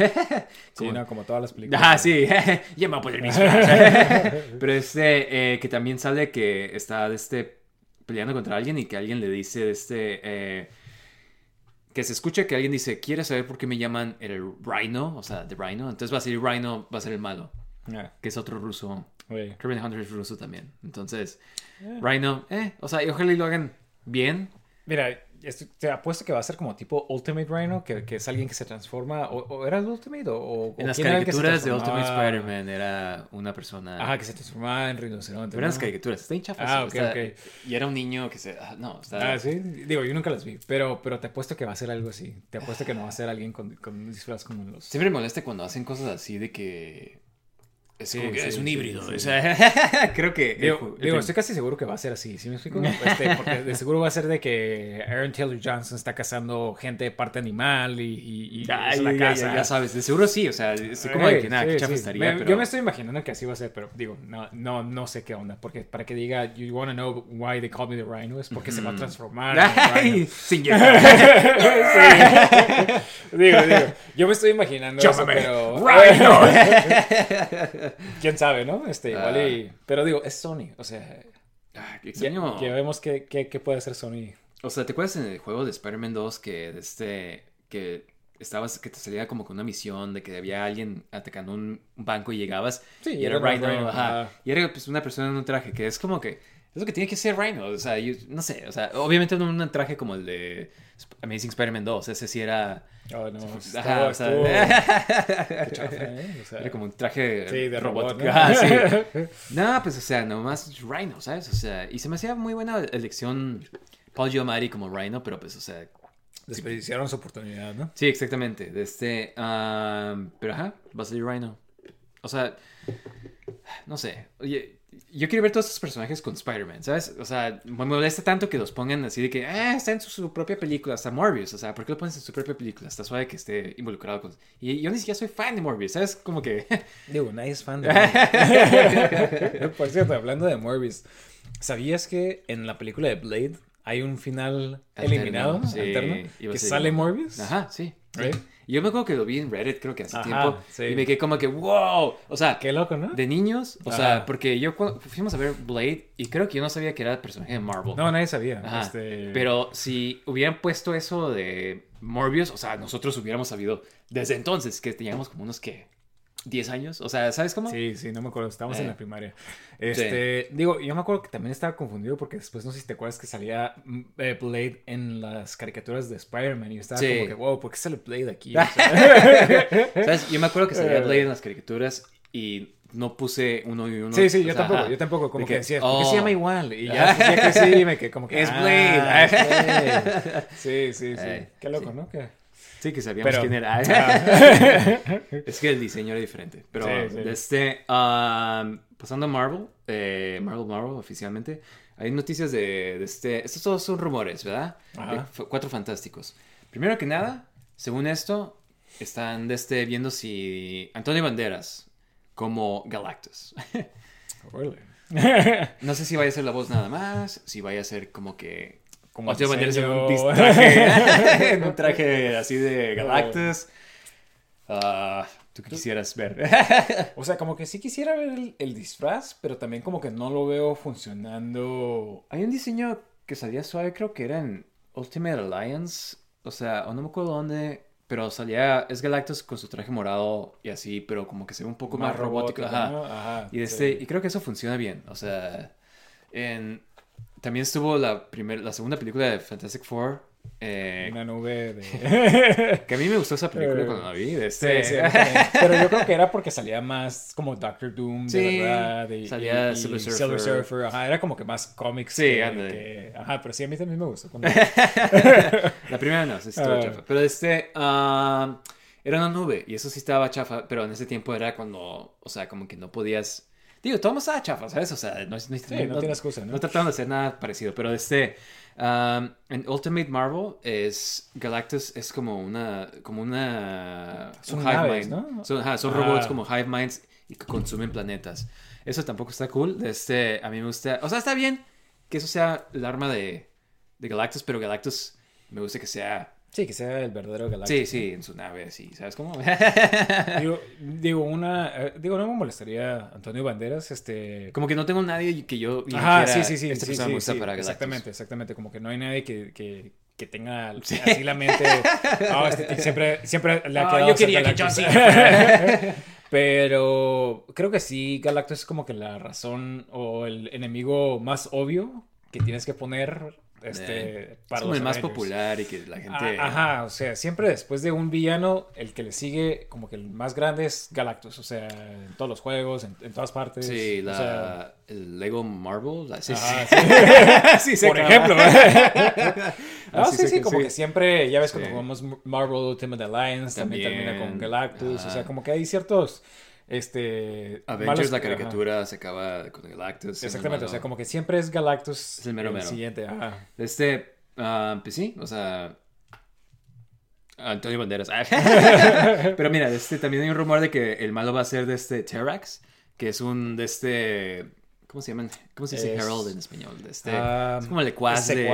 Speaker 2: Sí,
Speaker 1: Como-
Speaker 2: no, como todas las películas.
Speaker 1: Ah, sí, ya me voy a poner mis. Pero este, eh, que también sale que está este, peleando contra alguien y que alguien le dice, este, eh, que se escucha que alguien dice, ¿quieres saber por qué me llaman el Rhino? O sea, The Rhino. Entonces va a ser Rhino, va a ser el malo,
Speaker 2: Ah,
Speaker 1: que es otro ruso. Kevin Hunter es ruso también. Entonces,
Speaker 2: Eh.
Speaker 1: Rhino, eh, o sea, y ojalá y lo hagan bien.
Speaker 2: Mira, esto- te apuesto que va a ser como tipo Ultimate Rhino, que, que es alguien que se transforma. ¿O, o era el Ultimate? ¿O, o-
Speaker 1: En
Speaker 2: o
Speaker 1: las caricaturas de Ultimate? Spider-Man era una persona...
Speaker 2: Ajá, que se transformaba en rinoceronte.
Speaker 1: Eran las
Speaker 2: ¿no?
Speaker 1: caricaturas, está bien chafas.
Speaker 2: Ah, ok,
Speaker 1: está-
Speaker 2: ok.
Speaker 1: Y era un niño que se... ah, no, está...
Speaker 2: Ah, sí. Digo, yo nunca las vi. Pero, pero te apuesto que va a ser algo así. Te apuesto que no va a ser alguien con, con disfraz como los.
Speaker 1: Siempre me molesta cuando hacen cosas así de que... Es,
Speaker 2: Sí,
Speaker 1: como que
Speaker 2: sí,
Speaker 1: es un híbrido.
Speaker 2: sí.
Speaker 1: o sea, creo que... el
Speaker 2: Digo,
Speaker 1: prim-
Speaker 2: estoy casi seguro que va a ser así, ¿sí me explico? Este, porque de seguro va a ser de que Aaron Taylor Johnson está cazando gente de parte animal y, y, y
Speaker 1: Ay,
Speaker 2: es la
Speaker 1: ya,
Speaker 2: casa.
Speaker 1: ya, ya sabes, de seguro sí, o sea, estoy como de que nada, qué estaría,
Speaker 2: Me-
Speaker 1: pero...
Speaker 2: Yo me estoy imaginando que así va a ser, pero digo, no, no, no sé qué onda. Porque para que diga, you wanna know why they call me the rhino, es porque se va a transformar.
Speaker 1: Ay, sin
Speaker 2: digo, digo, yo me estoy imaginando eso, pero...
Speaker 1: Rhino.
Speaker 2: ¿Quién sabe, no? Este, igual
Speaker 1: Ah.
Speaker 2: y... Pero digo, es Sony, o sea...
Speaker 1: Ah, qué
Speaker 2: Ya,
Speaker 1: extraño.
Speaker 2: ya vemos qué, qué, qué puede hacer Sony.
Speaker 1: O sea, ¿te acuerdas en el juego de Spider-Man 2 que este que estabas que te salía como con una misión de que había alguien atacando un banco y llegabas
Speaker 2: Sí,
Speaker 1: y era
Speaker 2: era
Speaker 1: Rhino,
Speaker 2: Rhino,
Speaker 1: ajá.
Speaker 2: ajá.
Speaker 1: y era pues una persona en un traje que es como que es lo que tiene que ser Rhino, o sea, yo no sé, o sea, obviamente no un traje como el de Amazing Spider-Man 2, ese sí era
Speaker 2: Oh, no,
Speaker 1: ajá, o sea,
Speaker 2: chafa, ¿eh? O sea,
Speaker 1: era como un traje
Speaker 2: Sí, de robot,
Speaker 1: robótico.
Speaker 2: ¿no?
Speaker 1: Ajá, sí. No, pues, o sea, nomás Rhino, ¿sabes? O sea, y se me hacía muy buena elección Paul Giamatti como Rhino, pero pues, o sea,
Speaker 2: Desperdiciaron su oportunidad, ¿no?
Speaker 1: sí, exactamente. Este, am, pero ajá, va a salir Rhino. O sea, no sé. Oye, yo quiero ver todos estos personajes con Spider-Man, ¿sabes? O sea, me molesta tanto que los pongan así de que, ah, está en su, su propia película, hasta Morbius. O sea, ¿por qué lo pones en su propia película? Está suave que esté involucrado con. Y yo ni siquiera soy fan de Morbius, ¿sabes? Como que.
Speaker 2: Digo, nadie es fan de Morbius. Por cierto, hablando de Morbius, ¿sabías que en la película de Blade hay un final
Speaker 1: Alterno,
Speaker 2: eliminado,
Speaker 1: sí,
Speaker 2: alterno,
Speaker 1: iba a
Speaker 2: que sale. Morbius?
Speaker 1: Ajá, sí. sí.
Speaker 2: ¿Right?
Speaker 1: Y Yo me acuerdo que lo vi en Reddit, creo que hace
Speaker 2: Ajá,
Speaker 1: tiempo.
Speaker 2: sí.
Speaker 1: Y me quedé como que, wow. O sea,
Speaker 2: Qué loco, ¿no?
Speaker 1: de niños, o sea, porque yo cu- fuimos a ver Blade y creo que yo no sabía que era personaje de Marvel.
Speaker 2: No, nadie sabía.
Speaker 1: Ajá.
Speaker 2: Este...
Speaker 1: Pero si hubieran puesto eso de Morbius, o sea, nosotros hubiéramos sabido desde entonces que teníamos como unos que 10 años, o sea, ¿sabes cómo?
Speaker 2: Sí, sí, no me acuerdo. Estábamos en
Speaker 1: Eh.
Speaker 2: la primaria. Este, digo, yo me acuerdo que también estaba confundido porque después no sé si te acuerdas que salía mm, eh, Blade en las caricaturas de Spider-Man y yo estaba
Speaker 1: Sí.
Speaker 2: como que, wow, ¿por qué sale Blade aquí? O sea,
Speaker 1: ¿Sabes? Yo me acuerdo que salía
Speaker 2: Eh.
Speaker 1: Blade en las caricaturas y no puse uno y uno.
Speaker 2: sí, sí, yo
Speaker 1: sea,
Speaker 2: tampoco,
Speaker 1: ajá.
Speaker 2: yo tampoco, como que,
Speaker 1: que,
Speaker 2: decía, ¿por qué
Speaker 1: oh.
Speaker 2: se llama igual? Y ya, ya crecí y me quedé como que,
Speaker 1: Es
Speaker 2: ah,
Speaker 1: Blade.
Speaker 2: es Blade. Sí, sí, sí.
Speaker 1: Eh,
Speaker 2: qué loco,
Speaker 1: sí.
Speaker 2: ¿no? Que-
Speaker 1: Sí, que sabíamos
Speaker 2: Pero-
Speaker 1: quién era.
Speaker 2: Ah.
Speaker 1: Es que el diseño era diferente. Pero
Speaker 2: Sí,
Speaker 1: este, um, pasando a Marvel, eh, Marvel Marvel oficialmente, hay noticias de, de este. Estos todos son rumores, ¿verdad?
Speaker 2: Ajá.
Speaker 1: De cuatro fantásticos. Primero que nada, según esto, están de este, viendo si Antonio Banderas como Galactus. No sé si vaya a ser la voz nada más, si vaya a ser como que.
Speaker 2: Como
Speaker 1: Banderas en un traje, en un traje así de Galactus. Ah, Tú quisieras ver.
Speaker 2: O sea, como que sí quisiera ver el, el disfraz, pero también como que no lo veo funcionando.
Speaker 1: Hay un diseño que salía suave, creo que era en Ultimate Alliance. O sea, no me acuerdo dónde. Pero salía. Es Galactus con su traje morado y así, pero como que se ve un poco más, robótico. Ajá.
Speaker 2: ¿no? Ajá,
Speaker 1: Y,
Speaker 2: sí.
Speaker 1: este, y creo que eso funciona bien. O sea, en, también estuvo la, primer, la segunda película de Fantastic Four. eh,
Speaker 2: Una nube de...
Speaker 1: que a mí me gustó esa película
Speaker 2: Eh,
Speaker 1: cuando la vi. de
Speaker 2: Sí,
Speaker 1: este-
Speaker 2: sí, también. pero yo creo que era porque salía más como Doctor Doom, de
Speaker 1: Sí,
Speaker 2: verdad. y-
Speaker 1: salía
Speaker 2: y- y
Speaker 1: Silver
Speaker 2: Silver
Speaker 1: Surfer.
Speaker 2: Surfer. Ajá, era como que más cómics.
Speaker 1: Sí,
Speaker 2: que-
Speaker 1: ándale.
Speaker 2: que- Ajá, pero sí, a mí también me gustó. cuando-
Speaker 1: La primera no, sí estuvo
Speaker 2: Ah.
Speaker 1: chafa. Pero este, ah, era una nube y eso sí estaba chafa, pero en ese tiempo era cuando, o sea, como que no podías... Digo, todo estaba chafa, ¿sabes? O sea, no, no,
Speaker 2: Sí, no, tiene excusa, ¿no?
Speaker 1: no trataron de hacer nada parecido, pero este, Um, en Ultimate Marvel es Galactus es como una como una
Speaker 2: Son
Speaker 1: un hive
Speaker 2: naves,
Speaker 1: mind.
Speaker 2: ¿no?
Speaker 1: Son, ajá, son
Speaker 2: Ah.
Speaker 1: robots como hive minds y que consumen planetas. Eso tampoco está cool. Este, a mí me gusta, o sea, está bien que eso sea el arma de, de Galactus, pero Galactus me gusta que sea
Speaker 2: Sí, que sea el verdadero Galactus.
Speaker 1: Sí, sí, en su nave, sí, ¿sabes cómo?
Speaker 2: Digo, digo, una. eh, digo, no me molestaría Antonio Banderas, este.
Speaker 1: Como que no tengo nadie que yo
Speaker 2: Ajá, sí, sí, sí.
Speaker 1: Esta
Speaker 2: sí,
Speaker 1: persona
Speaker 2: sí,
Speaker 1: me gusta
Speaker 2: sí,
Speaker 1: para.
Speaker 2: Exactamente, exactamente. Como que no hay nadie que, que, que tenga
Speaker 1: Sí.
Speaker 2: así la mente. "Ah, este siempre, siempre le ha
Speaker 1: Ah, yo quería que
Speaker 2: Galactus".
Speaker 1: John Cena
Speaker 2: Pero creo que sí, Galactus es como que la razón o el enemigo más obvio que tienes que poner este,
Speaker 1: Es
Speaker 2: para
Speaker 1: como
Speaker 2: los
Speaker 1: el más
Speaker 2: Avengers.
Speaker 1: popular y que la gente...
Speaker 2: Ah, Ajá, o sea, siempre después de un villano, el que le sigue, como que el más grande es Galactus, o sea, en todos los juegos, en, en todas partes.
Speaker 1: Sí,
Speaker 2: o
Speaker 1: la,
Speaker 2: sea,
Speaker 1: el Lego Marvel. la- sí,
Speaker 2: ajá,
Speaker 1: sí.
Speaker 2: sí. Por ejemplo. ah,
Speaker 1: Así
Speaker 2: sí, sí, como
Speaker 1: sí.
Speaker 2: que siempre, ya ves cuando jugamos Marvel Ultimate Alliance, también,
Speaker 1: También,
Speaker 2: termina con Galactus, o sea, como que hay ciertos, este...
Speaker 1: Avengers,
Speaker 2: malos-
Speaker 1: la
Speaker 2: ajá.
Speaker 1: caricatura, se acaba con Galactus.
Speaker 2: Exactamente, o sea, como que siempre es Galactus
Speaker 1: Es el mero mero.
Speaker 2: siguiente, ajá.
Speaker 1: Este, ah, pues sí, o sea... Antonio Banderas. Ah. Pero mira, este, también hay un rumor de que el malo va a ser de este Terrax, que es un de este... ¿Cómo se llaman? ¿Cómo se dice
Speaker 2: Es-
Speaker 1: Herald en español? De este,
Speaker 2: Ah,
Speaker 1: es como el ecuaz de...
Speaker 2: de,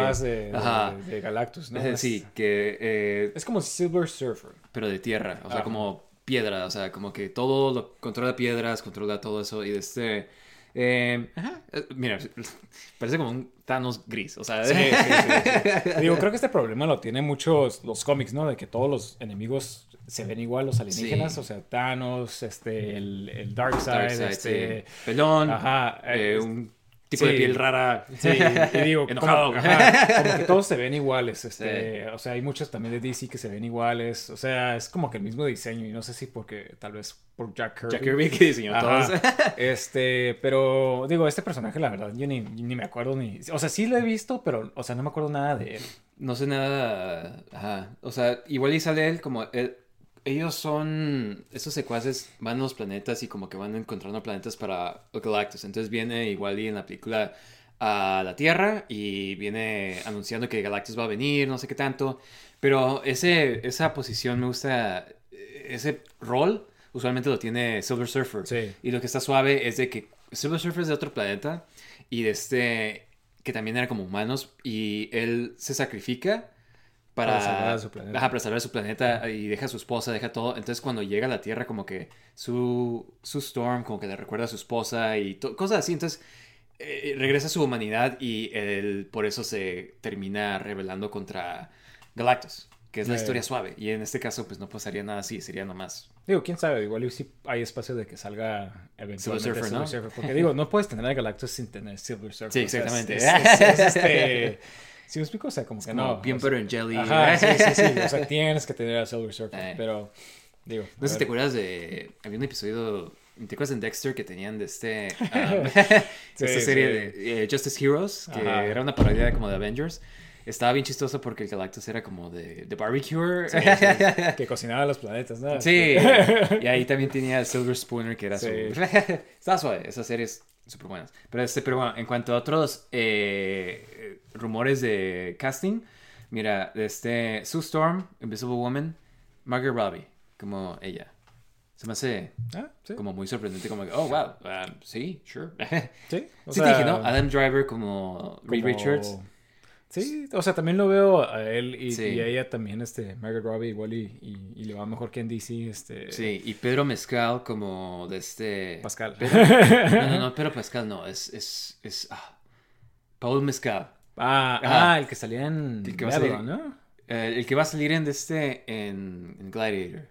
Speaker 2: de-
Speaker 1: Ajá.
Speaker 2: de Galactus, ¿no?
Speaker 1: Eh,
Speaker 2: Es-
Speaker 1: Sí, que... eh,
Speaker 2: Es como Silver Surfer.
Speaker 1: pero de tierra, o sea, como piedra, o sea, como que todo lo controla piedras, controla todo eso y de este... eh, ajá, eh, mira, parece como un Thanos gris, o sea...
Speaker 2: Sí, sí, sí. Digo, creo que este problema lo tienen muchos los cómics, ¿no? De que todos los enemigos se ven igual, los alienígenas, o sea, Thanos, este, el, el Darkseid, este...
Speaker 1: Pelón,
Speaker 2: Ajá,
Speaker 1: eh, un tipo de piel rara.
Speaker 2: Sí, y digo,
Speaker 1: Enojado.
Speaker 2: Como, ajá, como que todos se ven iguales, este, o sea, hay muchos también de DC que se ven iguales, o sea, es como que el mismo diseño y no sé si porque tal vez por Jack Kirby.
Speaker 1: Jack Kirby que diseñó
Speaker 2: Ajá.
Speaker 1: todos.
Speaker 2: Este, pero digo, este personaje, la verdad, yo ni, ni me acuerdo ni. O sea, sí lo he visto, pero, o sea, no me acuerdo nada de él.
Speaker 1: No sé nada. Ajá. O sea, igual y sale él como. él- ellos son. Esos secuaces van a los planetas y como que van encontrando planetas para Galactus. Entonces viene igual y en la película a la Tierra y viene anunciando que Galactus va a venir, no sé qué tanto. Pero ese, esa posición me gusta. Ese rol usualmente lo tiene Silver Surfer.
Speaker 2: Sí.
Speaker 1: Y lo que está suave es de que Silver Surfer es de otro planeta y de este que también era como humanos y él se sacrifica para,
Speaker 2: Para salvar a su planeta.
Speaker 1: Ajá, para salvar su planeta y deja a su esposa, deja todo. Entonces cuando llega a la Tierra como que su, su Storm como que le recuerda a su esposa y cosas así. Entonces eh, regresa a su humanidad y él por eso se termina rebelando contra Galactus. Que es la historia suave. Y en este caso, pues no pasaría nada así. Sería nomás
Speaker 2: Digo, quién sabe, igual y sí hay espacio de que salga eventualmente
Speaker 1: Silver Surfer, ¿no?
Speaker 2: Surfer, Porque digo, no puedes tener a Galactus sin tener Silver Surfer.
Speaker 1: Sí,
Speaker 2: o sea, es-
Speaker 1: exactamente.
Speaker 2: es- es- es este... ¿Sí me explico? O sea, como que
Speaker 1: como
Speaker 2: no.
Speaker 1: bien
Speaker 2: o sea,
Speaker 1: butter and jelly.
Speaker 2: Ajá, sí, sí, sí. O sea, tienes que tener a Silver Surfer.
Speaker 1: Eh.
Speaker 2: Pero, digo.
Speaker 1: No sé si te acuerdas de. Había un episodio. ¿Te acuerdas en Dexter que tenían de este. um,
Speaker 2: Sí,
Speaker 1: esta serie
Speaker 2: sí.
Speaker 1: de eh, Justice Heroes? Que
Speaker 2: Ajá.
Speaker 1: era una parodia como de Avengers. Estaba bien chistoso porque el Galactus era como de, de barbecue.
Speaker 2: Sí, sí, que cocinaba los planetas, ¿no?
Speaker 1: Sí. y ahí también tenía Silver Spooner que era
Speaker 2: Sí.
Speaker 1: su. Estaba suave. Esas series súper buenas. Pero, este, pero bueno, en cuanto a otros eh, rumores de casting, mira, este. Sue Storm, Invisible Woman, Margaret Robbie, como ella. Se me hace
Speaker 2: Ah, sí.
Speaker 1: como muy sorprendente, como que, oh, wow, um, sí, sure.
Speaker 2: Sí, o
Speaker 1: sí,
Speaker 2: sea,
Speaker 1: te dije, ¿no? Adam Driver como Reed
Speaker 2: como-
Speaker 1: Richards.
Speaker 2: Sí, o sea, también lo veo a él y,
Speaker 1: Sí.
Speaker 2: y a ella también, este, Margaret Robbie igual y, y, y le va mejor que en DC, este...
Speaker 1: Sí, y Pedro Mezcal como de este...
Speaker 2: Pascal.
Speaker 1: Pedro- No, no, no, Pedro Pascal no, es, es, es, ah, Paul Mezcal.
Speaker 2: Ah, ah, el que salía en
Speaker 1: El que va a salir-
Speaker 2: ¿no?
Speaker 1: Eh, el que va a salir en este, en, en Gladiator.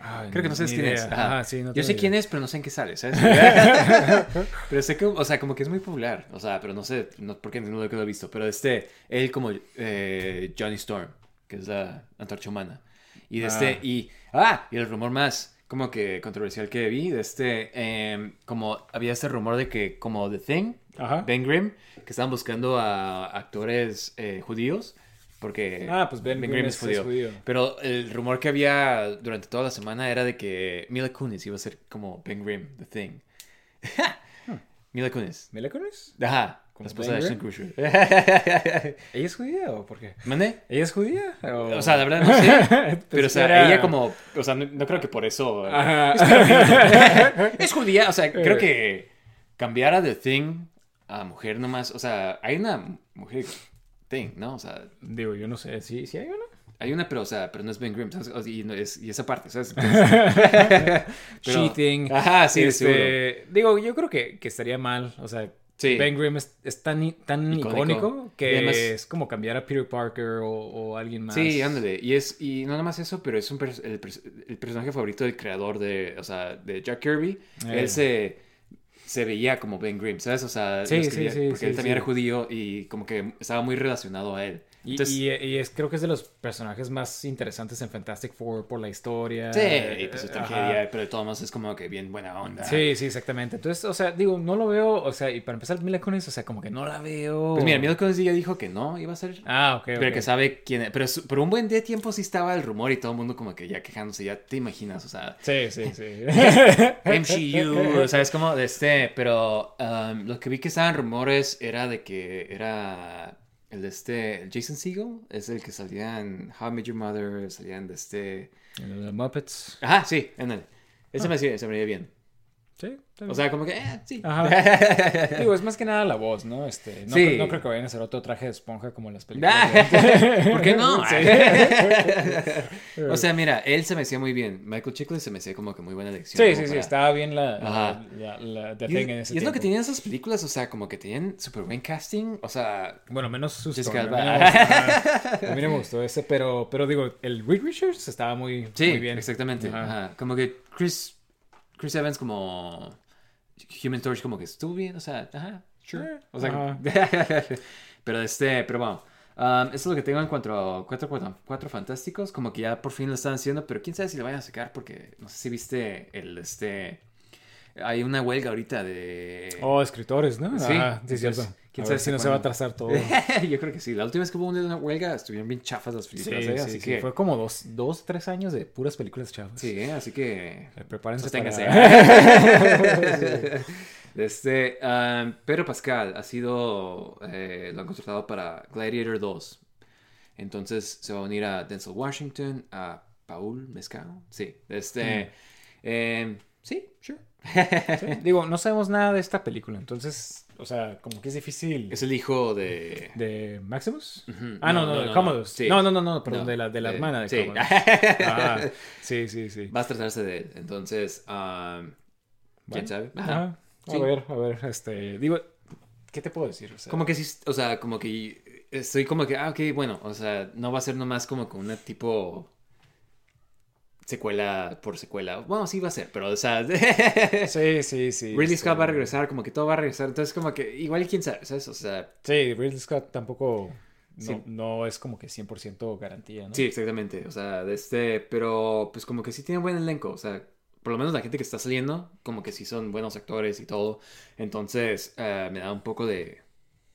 Speaker 2: Ay,
Speaker 1: Creo que no sabes quién
Speaker 2: idea.
Speaker 1: es. Ajá.
Speaker 2: Ajá, sí, no
Speaker 1: Yo sé
Speaker 2: idea.
Speaker 1: quién es, pero no sé en qué sale, ¿sabes? pero sé que, o sea, como que es muy popular. O sea, pero no sé, no, porque no lo he visto. Pero este, él como eh, Johnny Storm, que es la antorcha humana. Y de este,
Speaker 2: Ah.
Speaker 1: y, ah, y el rumor más como que controversial que vi, de este, em, como había este rumor de que como The Thing,
Speaker 2: Ajá.
Speaker 1: Ben Grimm, que estaban buscando a actores eh, judíos. Porque
Speaker 2: Ah, pues Ben,
Speaker 1: Ben
Speaker 2: Grimm es,
Speaker 1: judío.
Speaker 2: es judío.
Speaker 1: Pero el rumor que había durante toda la semana era de que Mila Kunis iba a ser como Ben Grimm, The Thing. Mila Kunis.
Speaker 2: ¿Mila Kunis?
Speaker 1: Ajá.
Speaker 2: como
Speaker 1: La esposa de Ashton. Kutcher.
Speaker 2: ¿Ella es judía o por qué?
Speaker 1: ¿Mande?
Speaker 2: ¿Ella es judía? O,
Speaker 1: O sea, la verdad no sé. Pero, o sea,
Speaker 2: Era-
Speaker 1: ella como... O sea, no, no creo que por eso...
Speaker 2: Ajá.
Speaker 1: es judía. O sea, creo que cambiar a The Thing a mujer nomás... O sea, hay una mujer Thing, ¿no? O sea,
Speaker 2: Digo, yo no sé. ¿Sí, sí hay una?
Speaker 1: hay una, pero, o sea, pero no es Ben Grimm. Y, no es, y esa parte, ¿sabes? Pero-
Speaker 2: Cheating.
Speaker 1: Ajá, sí.
Speaker 2: Este, digo, yo creo que, que estaría mal. O sea,
Speaker 1: Sí.
Speaker 2: Ben Grimm es, es tan, tan
Speaker 1: Icónico.
Speaker 2: icónico, que
Speaker 1: además-
Speaker 2: es como cambiar a Peter Parker o, o alguien más.
Speaker 1: Sí, ándale. Y es y no nada más eso, pero es un el personaje favorito del creador de, o sea, de Jack Kirby.
Speaker 2: Eh.
Speaker 1: Él se, se veía como Ben Grimm, ¿sabes? O sea,
Speaker 2: Sí,
Speaker 1: lo
Speaker 2: sí,
Speaker 1: escribía-
Speaker 2: sí,
Speaker 1: porque él también era judío y como que estaba muy relacionado a él.
Speaker 2: Y,
Speaker 1: Entonces,
Speaker 2: y- y es, creo que es de los personajes más interesantes en Fantastic Four por la historia.
Speaker 1: sí, y pues es tragedia, pero de todos modos es como que bien buena onda.
Speaker 2: Sí, sí, exactamente. Entonces, o sea, digo, no lo veo, o sea, y para empezar, Mila Kunis, o sea, como que no la veo.
Speaker 1: Pues mira, Mila Kunis ya dijo que no iba a ser.
Speaker 2: Ah, ok,
Speaker 1: Pero que sabe quién es. Pero por un buen de tiempo sí estaba el rumor y todo el mundo como que ya quejándose, ya te imaginas, o sea,
Speaker 2: Sí, sí, sí.
Speaker 1: MCU, ¿sabes cómo? De este, pero um, lo que vi que estaban rumores era de que era el de este, el Jason Segel, es el que salía en How I Met Your Mother, salían de este...
Speaker 2: Los Muppets.
Speaker 1: Ajá, sí, en él. Ese me, hacía- se me bien.
Speaker 2: Sí,
Speaker 1: O sea, como que, eh, sí.
Speaker 2: Ajá. Digo, es más que nada la voz, ¿no? Este, no,
Speaker 1: Sí.
Speaker 2: creo- no creo que vayan a hacer otro traje de esponja como en las películas.
Speaker 1: ¿Por qué no?
Speaker 2: Sí.
Speaker 1: o sea, mira, él se me hacía muy bien. Michael Chiklis se me hacía como que muy buena elección.
Speaker 2: Sí, sí, sí, estaba bien la,
Speaker 1: Ajá.
Speaker 2: la, la, the
Speaker 1: Y,
Speaker 2: thing en ese
Speaker 1: y es lo que tenían esas películas, o sea, como que tenían súper buen casting, o sea,
Speaker 2: Bueno, menos sus A a mí no me gustó ese, pero, pero digo, el Reed Richards estaba muy,
Speaker 1: Sí,
Speaker 2: muy bien.
Speaker 1: exactamente.
Speaker 2: Ajá.
Speaker 1: Como que Chris, Chris Evans como Human Torch como que estuvo bien, o sea, ajá, sure.
Speaker 2: Eh,
Speaker 1: O sea, pero este, pero bueno, um, eso es lo que tengo en cuanto a cuatro, cuatro, cuatro fantásticos, como que ya por fin lo están haciendo, pero quién sabe si lo vayan a sacar porque no sé si viste el este hay una huelga ahorita de
Speaker 2: Oh, escritores, ¿no?
Speaker 1: Sí,
Speaker 2: Ajá, sí, cierto.
Speaker 1: Quién
Speaker 2: a
Speaker 1: sabe
Speaker 2: si no se va a atrasar todo.
Speaker 1: Yo creo que sí. La última vez que hubo una huelga estuvieron bien chafas las
Speaker 2: Sí,
Speaker 1: películas,
Speaker 2: sí,
Speaker 1: ¿eh? así
Speaker 2: sí,
Speaker 1: que
Speaker 2: Fue como dos, dos, tres años de puras películas chavas.
Speaker 1: sí, ¿eh? así que
Speaker 2: Eh, Prepárense para...
Speaker 1: Este, um, Pedro Pascal ha sido, eh, lo han contratado para Gladiator 2. Entonces se va a unir a Denzel Washington, a Paul Mescal. Sí, este, eh, sí, sure.
Speaker 2: Sí, Digo, no sabemos nada de esta película, entonces, o sea, como que es difícil.
Speaker 1: Es el hijo de...
Speaker 2: ¿De Maximus? Ah, no, no, de Commodus.
Speaker 1: Sí.
Speaker 2: No, no, no, no, perdón, de la, de la
Speaker 1: de-
Speaker 2: hermana de
Speaker 1: sí.
Speaker 2: Commodus. Ah, sí, sí, sí.
Speaker 1: Va a tratarse de él. Entonces, um,
Speaker 2: Bueno,
Speaker 1: ¿quién sabe? Ajá.
Speaker 2: A ver, a ver, este, digo, ¿qué te puedo decir? O sea,
Speaker 1: Como que sí, o sea, como que estoy como que, ah, ok, bueno, o sea, no va a ser nomás como con una tipo secuela por secuela. Bueno, sí va a ser, pero, o sea,
Speaker 2: Sí, sí, sí.
Speaker 1: Ridley
Speaker 2: este,
Speaker 1: Scott va a regresar, como que todo va a regresar, entonces como que igual quién sabe, ¿sabes? O sea,
Speaker 2: Sí, Ridley Scott tampoco, no,
Speaker 1: Sí.
Speaker 2: no es como que 100% garantía, ¿no?
Speaker 1: sí, exactamente, o sea, de este, pero pues como que sí tiene buen elenco, o sea, por lo menos la gente que está saliendo, como que sí son buenos actores y todo, entonces eh, me da un poco de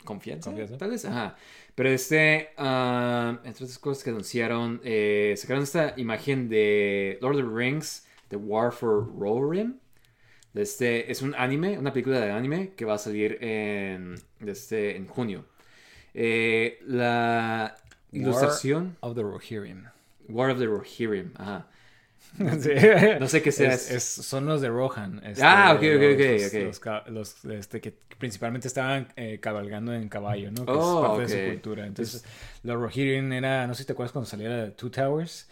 Speaker 1: confianza,
Speaker 2: Confianza.
Speaker 1: tal vez, ajá. Pero este, ah, entre otras cosas que anunciaron, eh, sacaron esta imagen de Lord of the Rings, The War for Rohirrim. Este, es un anime, una película de anime que va a salir en, este, en junio. Eh, la ilustración,
Speaker 2: Of the Rohirrim.
Speaker 1: War of the Rohirrim, ajá.
Speaker 2: Sí.
Speaker 1: No sé qué sea.
Speaker 2: Es- es- son los de Rohan. este,
Speaker 1: Ah, ok, ok, ok,
Speaker 2: los-
Speaker 1: ok.
Speaker 2: Los, los, este, que principalmente estaban eh, cabalgando en caballo, ¿no? Que
Speaker 1: Oh,
Speaker 2: es parte de
Speaker 1: ok.
Speaker 2: su cultura. Entonces, los Rohirrim era, no sé si te acuerdas cuando salía Two Towers,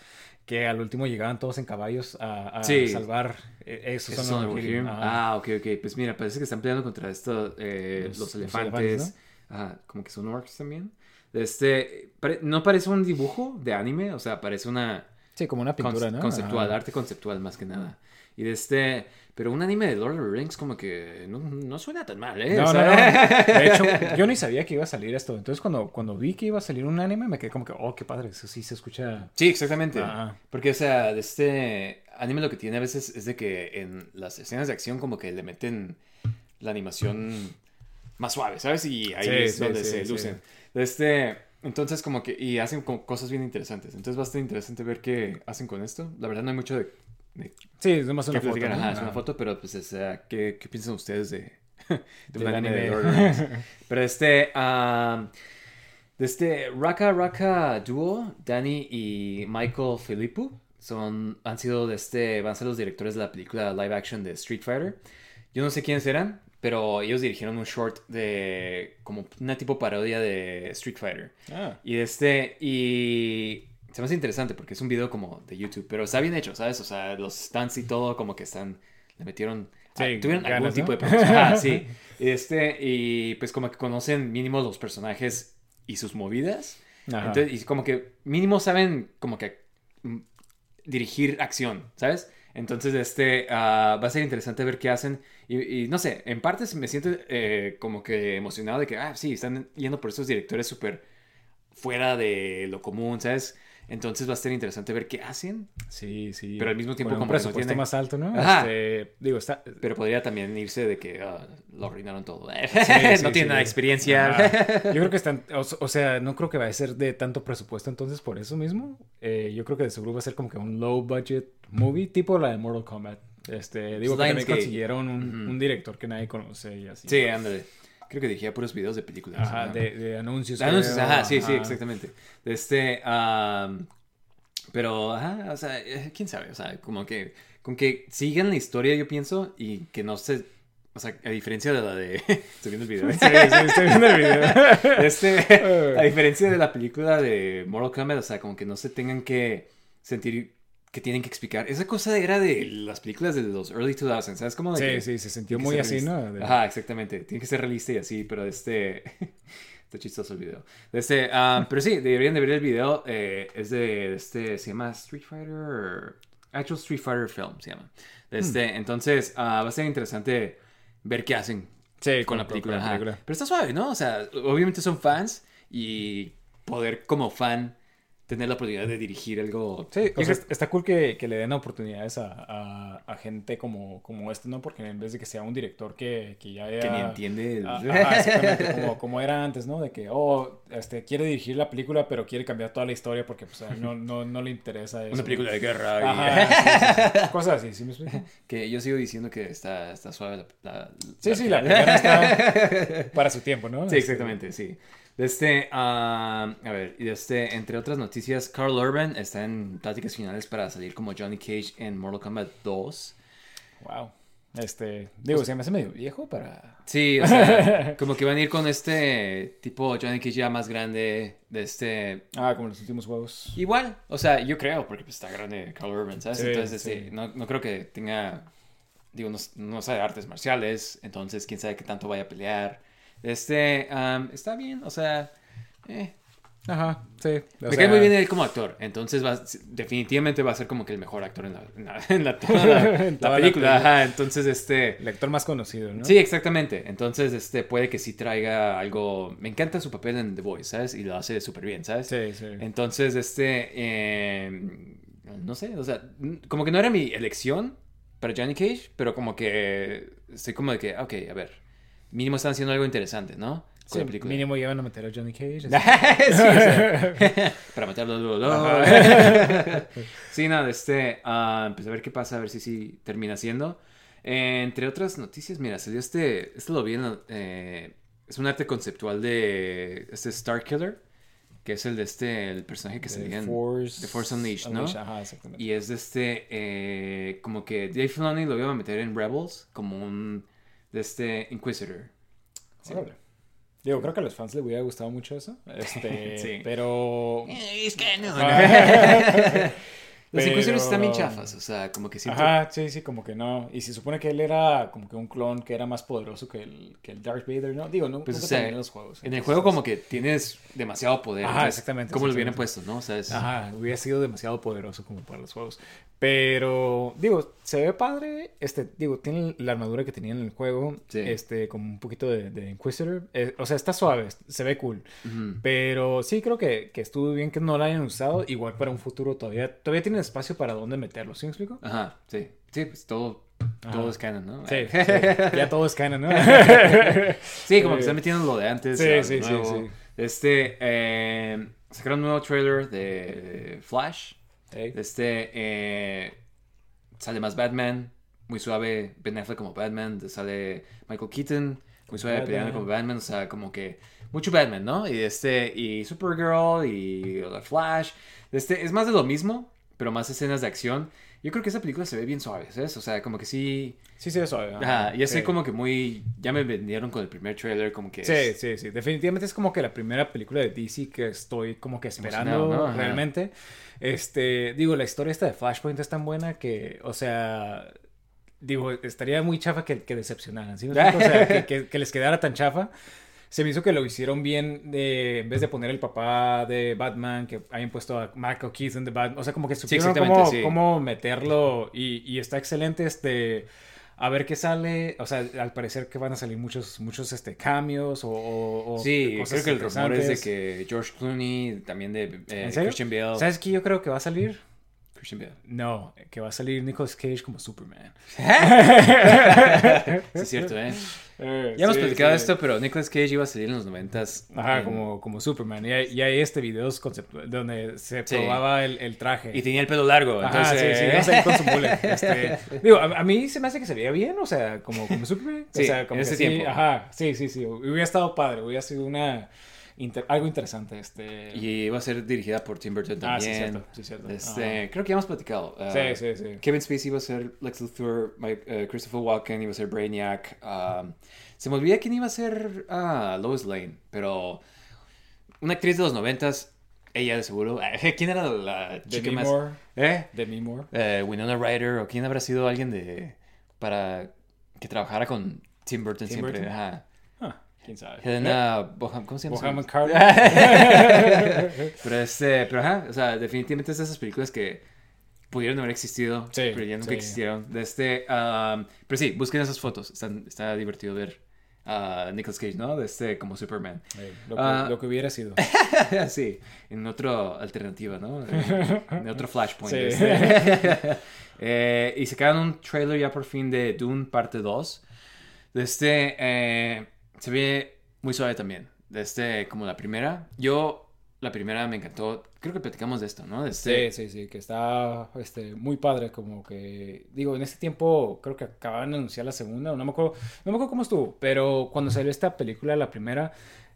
Speaker 2: que al último llegaban todos en caballos a, a
Speaker 1: Sí.
Speaker 2: salvar. eh, esos
Speaker 1: ¿Esos
Speaker 2: son los Rohirrim.
Speaker 1: Ah, ok, ok. Pues mira, parece que están peleando contra estos, eh,
Speaker 2: Los-
Speaker 1: los, elefantes.
Speaker 2: elefantes,
Speaker 1: Ajá, como que son orcs también. Este, no parece un dibujo de anime, o sea, parece una
Speaker 2: Sí, como una pintura,
Speaker 1: conce-
Speaker 2: ¿no?
Speaker 1: conceptual, arte conceptual más que nada. Y de este, pero un anime de Lord of the Rings como que no, no suena tan mal, ¿eh?
Speaker 2: No,
Speaker 1: O
Speaker 2: no,
Speaker 1: sea-
Speaker 2: no. De hecho, yo ni sabía que iba a salir esto. Entonces, cuando, cuando vi que iba a salir un anime, me quedé como que, oh, qué padre, eso sí se escucha.
Speaker 1: Sí, exactamente. Porque, o sea, de este anime lo que tiene a veces es de que en las escenas de acción como que le meten la animación más suave, ¿sabes? Y ahí
Speaker 2: Sí,
Speaker 1: es
Speaker 2: sí,
Speaker 1: donde
Speaker 2: sí,
Speaker 1: se lucen. De este, entonces como que, y hacen como cosas bien interesantes. Entonces va a estar interesante ver qué hacen con esto. La verdad no hay mucho de, de
Speaker 2: Sí, es más
Speaker 1: qué
Speaker 2: una foto.
Speaker 1: Ajá, es una foto, pero pues, o sea, ¿qué, qué piensan ustedes de, de un anime de Lord Rings. Pero este, um, de este Raka Raka Duo, Danny y Michael Filippo, son, han sido de este, van a ser los directores de la película live action de Street Fighter. Yo no sé quiénes eran, pero ellos dirigieron un short de como una tipo parodia de Street Fighter.
Speaker 2: Ah.
Speaker 1: Y de este, y se me hace interesante porque es un video como de YouTube, pero está bien hecho, ¿sabes? O sea, los stunts y todo como que están, le metieron,
Speaker 2: Sí,
Speaker 1: ah, tuvieron algún tipo de producción. Ah, sí. Y este, y pues como que conocen mínimo los personajes y sus movidas.
Speaker 2: Ajá.
Speaker 1: Entonces, y como que mínimo saben como que mm, dirigir acción, ¿sabes? Entonces, este, ah, va a ser interesante ver qué hacen. Y, y no sé, en parte me siento eh, como que emocionado de que, ah, sí, están yendo por estos directores súper fuera de lo común, ¿sabes? Entonces va a ser interesante ver qué hacen,
Speaker 2: Sí, sí.
Speaker 1: Pero al mismo tiempo
Speaker 2: un
Speaker 1: como
Speaker 2: presupuesto
Speaker 1: tiene-
Speaker 2: más alto, ¿no?
Speaker 1: Ajá.
Speaker 2: Este, digo, está...
Speaker 1: pero podría también irse de que ah, lo arruinaron todo.
Speaker 2: Sí, sí,
Speaker 1: no
Speaker 2: sí.
Speaker 1: tiene nada de experiencia.
Speaker 2: Yo creo que están, o, o sea, no creo que va a ser de tanto presupuesto entonces por eso mismo. Eh, yo creo que de seguro va a ser como que un low budget movie tipo la de Mortal Kombat. Este, digo que también consiguieron un, director que nadie conoce y así.
Speaker 1: Sí, ándale. Creo que dirigía puros videos de películas.
Speaker 2: Ajá,
Speaker 1: ¿no?
Speaker 2: de, de anuncios.
Speaker 1: De anuncios,
Speaker 2: creo,
Speaker 1: ajá, sí, sí, exactamente. Este, pero, ajá, o sea, eh, quién sabe, o sea, como que, con que sigan la historia, yo pienso, y que no se, o sea, a diferencia de la de, estoy viendo el video, ¿eh?
Speaker 2: Sí, sí, estoy viendo el video.
Speaker 1: Este, a diferencia de la película de Mortal Kombat, o sea, como que no se tengan que sentir que tienen que explicar. Esa cosa era de las películas de los early 2000s, ¿sabes? Como de
Speaker 2: Sí,
Speaker 1: que-
Speaker 2: sí, se sintió muy así,
Speaker 1: realista.
Speaker 2: ¿no? De-
Speaker 1: Ajá, exactamente. Tiene que ser realista y así, pero este... Está chistoso el video. De Este, ah, pero sí, deberían de ver el video. eh, es de, este, se llama Street Fighter... Actual Street Fighter Film se llama. Este, Entonces, ah, va a ser interesante ver qué hacen
Speaker 2: Sí,
Speaker 1: con la película.
Speaker 2: la
Speaker 1: ajá.
Speaker 2: película.
Speaker 1: Pero está suave, ¿no? O sea, obviamente son fans y poder como fan tener la oportunidad de dirigir algo.
Speaker 2: Sí,
Speaker 1: o sea,
Speaker 2: está cool que, que le den oportunidades a, a, a gente como, como este, ¿no? Porque en vez de que sea un director que, que ya haya...
Speaker 1: que ni entiende. el-
Speaker 2: Ah, ajá, exactamente, como, como era antes, ¿no? De que, oh, este, quiere dirigir la película, pero quiere cambiar toda la historia porque, pues, a no, no, no le interesa eso.
Speaker 1: Una película de guerra. y-
Speaker 2: Ajá, sí, sí. Cosas así, ¿sí me explico?
Speaker 1: que yo sigo diciendo que está, está suave la, la-
Speaker 2: Sí, sí, la primera está para su tiempo, ¿no?
Speaker 1: Sí, exactamente, sí. De este, ah, a ver, y de este, entre otras noticias, Carl Urban está en pláticas finales para salir como Johnny Cage en Mortal Kombat 2.
Speaker 2: Wow. Este, digo, se me hace medio viejo para...
Speaker 1: Sí, o sea, como que van a ir con este tipo Johnny Cage ya más grande, de este...
Speaker 2: Ah, como los últimos juegos.
Speaker 1: Igual, o sea, yo creo, porque pues, está grande Carl Urban, ¿sabes?
Speaker 2: Sí,
Speaker 1: entonces,
Speaker 2: sí.
Speaker 1: este, no, no creo que tenga, digo, no, no sabe artes marciales, entonces quién sabe qué tanto vaya a pelear. Este, am, está bien, o sea, eh,
Speaker 2: Ajá, sí. o
Speaker 1: me
Speaker 2: sea,
Speaker 1: cae muy bien él como actor, entonces va, definitivamente va a ser como que el mejor actor en la, en la, en la- toda la-
Speaker 2: En
Speaker 1: la
Speaker 2: toda la
Speaker 1: película, ajá, entonces, este...
Speaker 2: El actor más conocido, ¿no?
Speaker 1: Sí, exactamente. Entonces, este, puede que sí traiga algo. Me encanta su papel en The Voice, ¿sabes? Y lo hace súper bien, ¿sabes?
Speaker 2: Sí, sí.
Speaker 1: Entonces, este, eh, no sé, o sea, como que no era mi elección para Johnny Cage, pero como que estoy como de que, ok, a ver, mínimo están haciendo algo interesante, ¿no? Con
Speaker 2: Sí,
Speaker 1: la
Speaker 2: mínimo llevan a meter a Johnny Cage.
Speaker 1: Sí, o sea, para matarlo sí, nada, este, ah, pues a ver qué pasa, a ver si sí termina siendo. Eh, entre otras noticias, mira, salió este, este lo vi en, eh, es un arte conceptual de este Star Killer, que es el de este, el personaje que salía en...
Speaker 2: Force,
Speaker 1: The Force Unleashed, ¿no?
Speaker 2: Ajá.
Speaker 1: Y es de este, eh, como que Dave Filoni lo iba a meter en Rebels como un, de este Inquisitor. Sí.
Speaker 2: Digo, creo que a los fans les hubiera gustado mucho eso. Este,
Speaker 1: Sí.
Speaker 2: pero...
Speaker 1: Es que no. Los
Speaker 2: Pero-
Speaker 1: Inquisitors están bien chafas, o sea, como que siento...
Speaker 2: Ajá, sí, sí, como que no. Y se supone que él era como que un clon que era más poderoso que el, que el Darth Vader, ¿no? Digo, no,
Speaker 1: Pues,
Speaker 2: nunca
Speaker 1: o sea,
Speaker 2: terminé los juegos.
Speaker 1: En el
Speaker 2: entonces,
Speaker 1: juego como que tienes demasiado poder.
Speaker 2: Ajá,
Speaker 1: entonces,
Speaker 2: exactamente,
Speaker 1: ¿Cómo lo hubieran
Speaker 2: exactamente.
Speaker 1: puesto, no? O sea, es-
Speaker 2: Ajá, hubiera sido demasiado poderoso como para los juegos. Pero, digo, se ve padre. Este, digo, tiene la armadura que tenía en el juego.
Speaker 1: Sí.
Speaker 2: Este, como un poquito de, de Inquisitor. Eh, o sea, está suave, se ve cool.
Speaker 1: Ujú.
Speaker 2: Pero sí creo que, que estuvo bien que no la hayan usado. Igual para un futuro todavía. Todavía tienen espacio para dónde meterlo, ¿sí me explico?
Speaker 1: Ajá, sí. Sí, pues todo, todo es canon, ¿no?
Speaker 2: Sí, sí, ya todo es canon, ¿no?
Speaker 1: Sí, como que están metiendo lo de antes.
Speaker 2: sí, sí, sí, sí.
Speaker 1: Este, eh, sacaron un nuevo trailer de Flash. Este, eh, sale más Batman. muy suave Ben Affleck como Batman, sale Michael Keaton, muy suave peleando como Batman, o sea, como que mucho Batman, ¿no? Y este, y Supergirl y la Flash, este, es más de lo mismo, pero más escenas de acción. Yo creo que esa película se ve bien suave, ¿sabes? O sea, como que sí...
Speaker 2: Sí, sí, eso.
Speaker 1: Ajá, ya
Speaker 2: sí.
Speaker 1: sé como que muy... Ya me vendieron con el primer trailer, como que...
Speaker 2: Sí,
Speaker 1: es-
Speaker 2: sí, sí. Definitivamente es como que la primera película de DC que estoy como que esperando
Speaker 1: ¿no?
Speaker 2: Realmente. Este, digo, la historia esta de Flashpoint es tan buena que, o sea, digo, estaría muy chafa que, que decepcionaran, ¿sí? O sea, que, que- que les quedara tan chafa. Se me hizo que lo hicieron bien de, en vez de poner el papá de Batman, que hayan puesto a Michael Keaton de Batman. O sea, como que supieron
Speaker 1: exactamente,
Speaker 2: cómo,
Speaker 1: sí.
Speaker 2: cómo meterlo y, y está excelente este... A ver qué sale, o sea, al parecer que van a salir muchos, muchos este, cambios o, o- o
Speaker 1: Sí,
Speaker 2: cosas
Speaker 1: creo que el rumor es de que George Clooney, también de eh,
Speaker 2: ¿En?
Speaker 1: Christian Bale.
Speaker 2: ¿Sabes qué yo creo que va a salir?
Speaker 1: Christian Bale.
Speaker 2: No, que va a salir Nicolas Cage como Superman.
Speaker 1: Sí, es cierto, ¿eh?
Speaker 2: Eh,
Speaker 1: Ya hemos
Speaker 2: sí,
Speaker 1: platicado
Speaker 2: sí.
Speaker 1: esto, pero Nicolas Cage iba a salir en los noventas.
Speaker 2: Ajá,
Speaker 1: en-
Speaker 2: como, como Superman. Y hay, y hay este conceptu- donde se
Speaker 1: Sí.
Speaker 2: probaba el, el traje.
Speaker 1: Y tenía el pelo largo,
Speaker 2: Ajá,
Speaker 1: entonces...
Speaker 2: sí, sí, no sé, con su mullet. Este, digo, a, a mí se me hace que se veía bien, o sea, como, como Superman.
Speaker 1: Sí,
Speaker 2: o sea, como
Speaker 1: en ese
Speaker 2: sí,
Speaker 1: tiempo.
Speaker 2: Ajá, sí, sí, sí. Hubiera estado padre, hubiera sido una... inter- algo interesante, este...
Speaker 1: Y iba a ser dirigida por Tim Burton
Speaker 2: Ah, sí,
Speaker 1: también.
Speaker 2: cierto, sí, cierto.
Speaker 1: Este, creo que ya hemos platicado.
Speaker 2: Ajá.
Speaker 1: Uh,
Speaker 2: Sí, sí, sí.
Speaker 1: Kevin Spacey iba a ser Lex Luthor, Mike- eh, Christopher Walken iba a ser Brainiac. um, se me olvida quién iba a ser ah, Lois Lane, pero una actriz de los noventas, ella de seguro. ¿Quién era la chica
Speaker 2: Demi
Speaker 1: más?
Speaker 2: Moore.
Speaker 1: ¿Eh?
Speaker 2: Demi Moore.
Speaker 1: Eh, Winona Ryder o quién habrá sido alguien de para que trabajara con Tim Burton
Speaker 2: Tim
Speaker 1: siempre.
Speaker 2: Burton.
Speaker 1: Ajá.
Speaker 2: Quién sabe.
Speaker 1: Helena Boham, ¿cómo se llama?
Speaker 2: Mohammed Carter.
Speaker 1: pero este, pero ajá, o sea, definitivamente es de esas películas que pudieron haber existido,
Speaker 2: Sí,
Speaker 1: pero ya nunca
Speaker 2: sí.
Speaker 1: existieron. De este, um, pero sí, busquen esas fotos, están, está divertido ver a Nicolas Cage, ¿no? De este como Superman.
Speaker 2: Eh, lo, que,
Speaker 1: Ah.
Speaker 2: lo que hubiera sido.
Speaker 1: sí, en otra alternativa, ¿no? En, otro Flashpoint.
Speaker 2: Sí.
Speaker 1: este. Eh, y sacaron un trailer ya por fin de Dune parte 2. De este, eh, se ve muy suave también. Este, como la primera. Yo, la primera me encantó. Creo que platicamos de esto, ¿no? Este,
Speaker 2: Sí, sí, sí, que está este, muy padre, como que, digo, en ese tiempo creo que acababan de anunciar la segunda, no me acuerdo, no me acuerdo cómo estuvo, pero cuando salió esta película, la primera,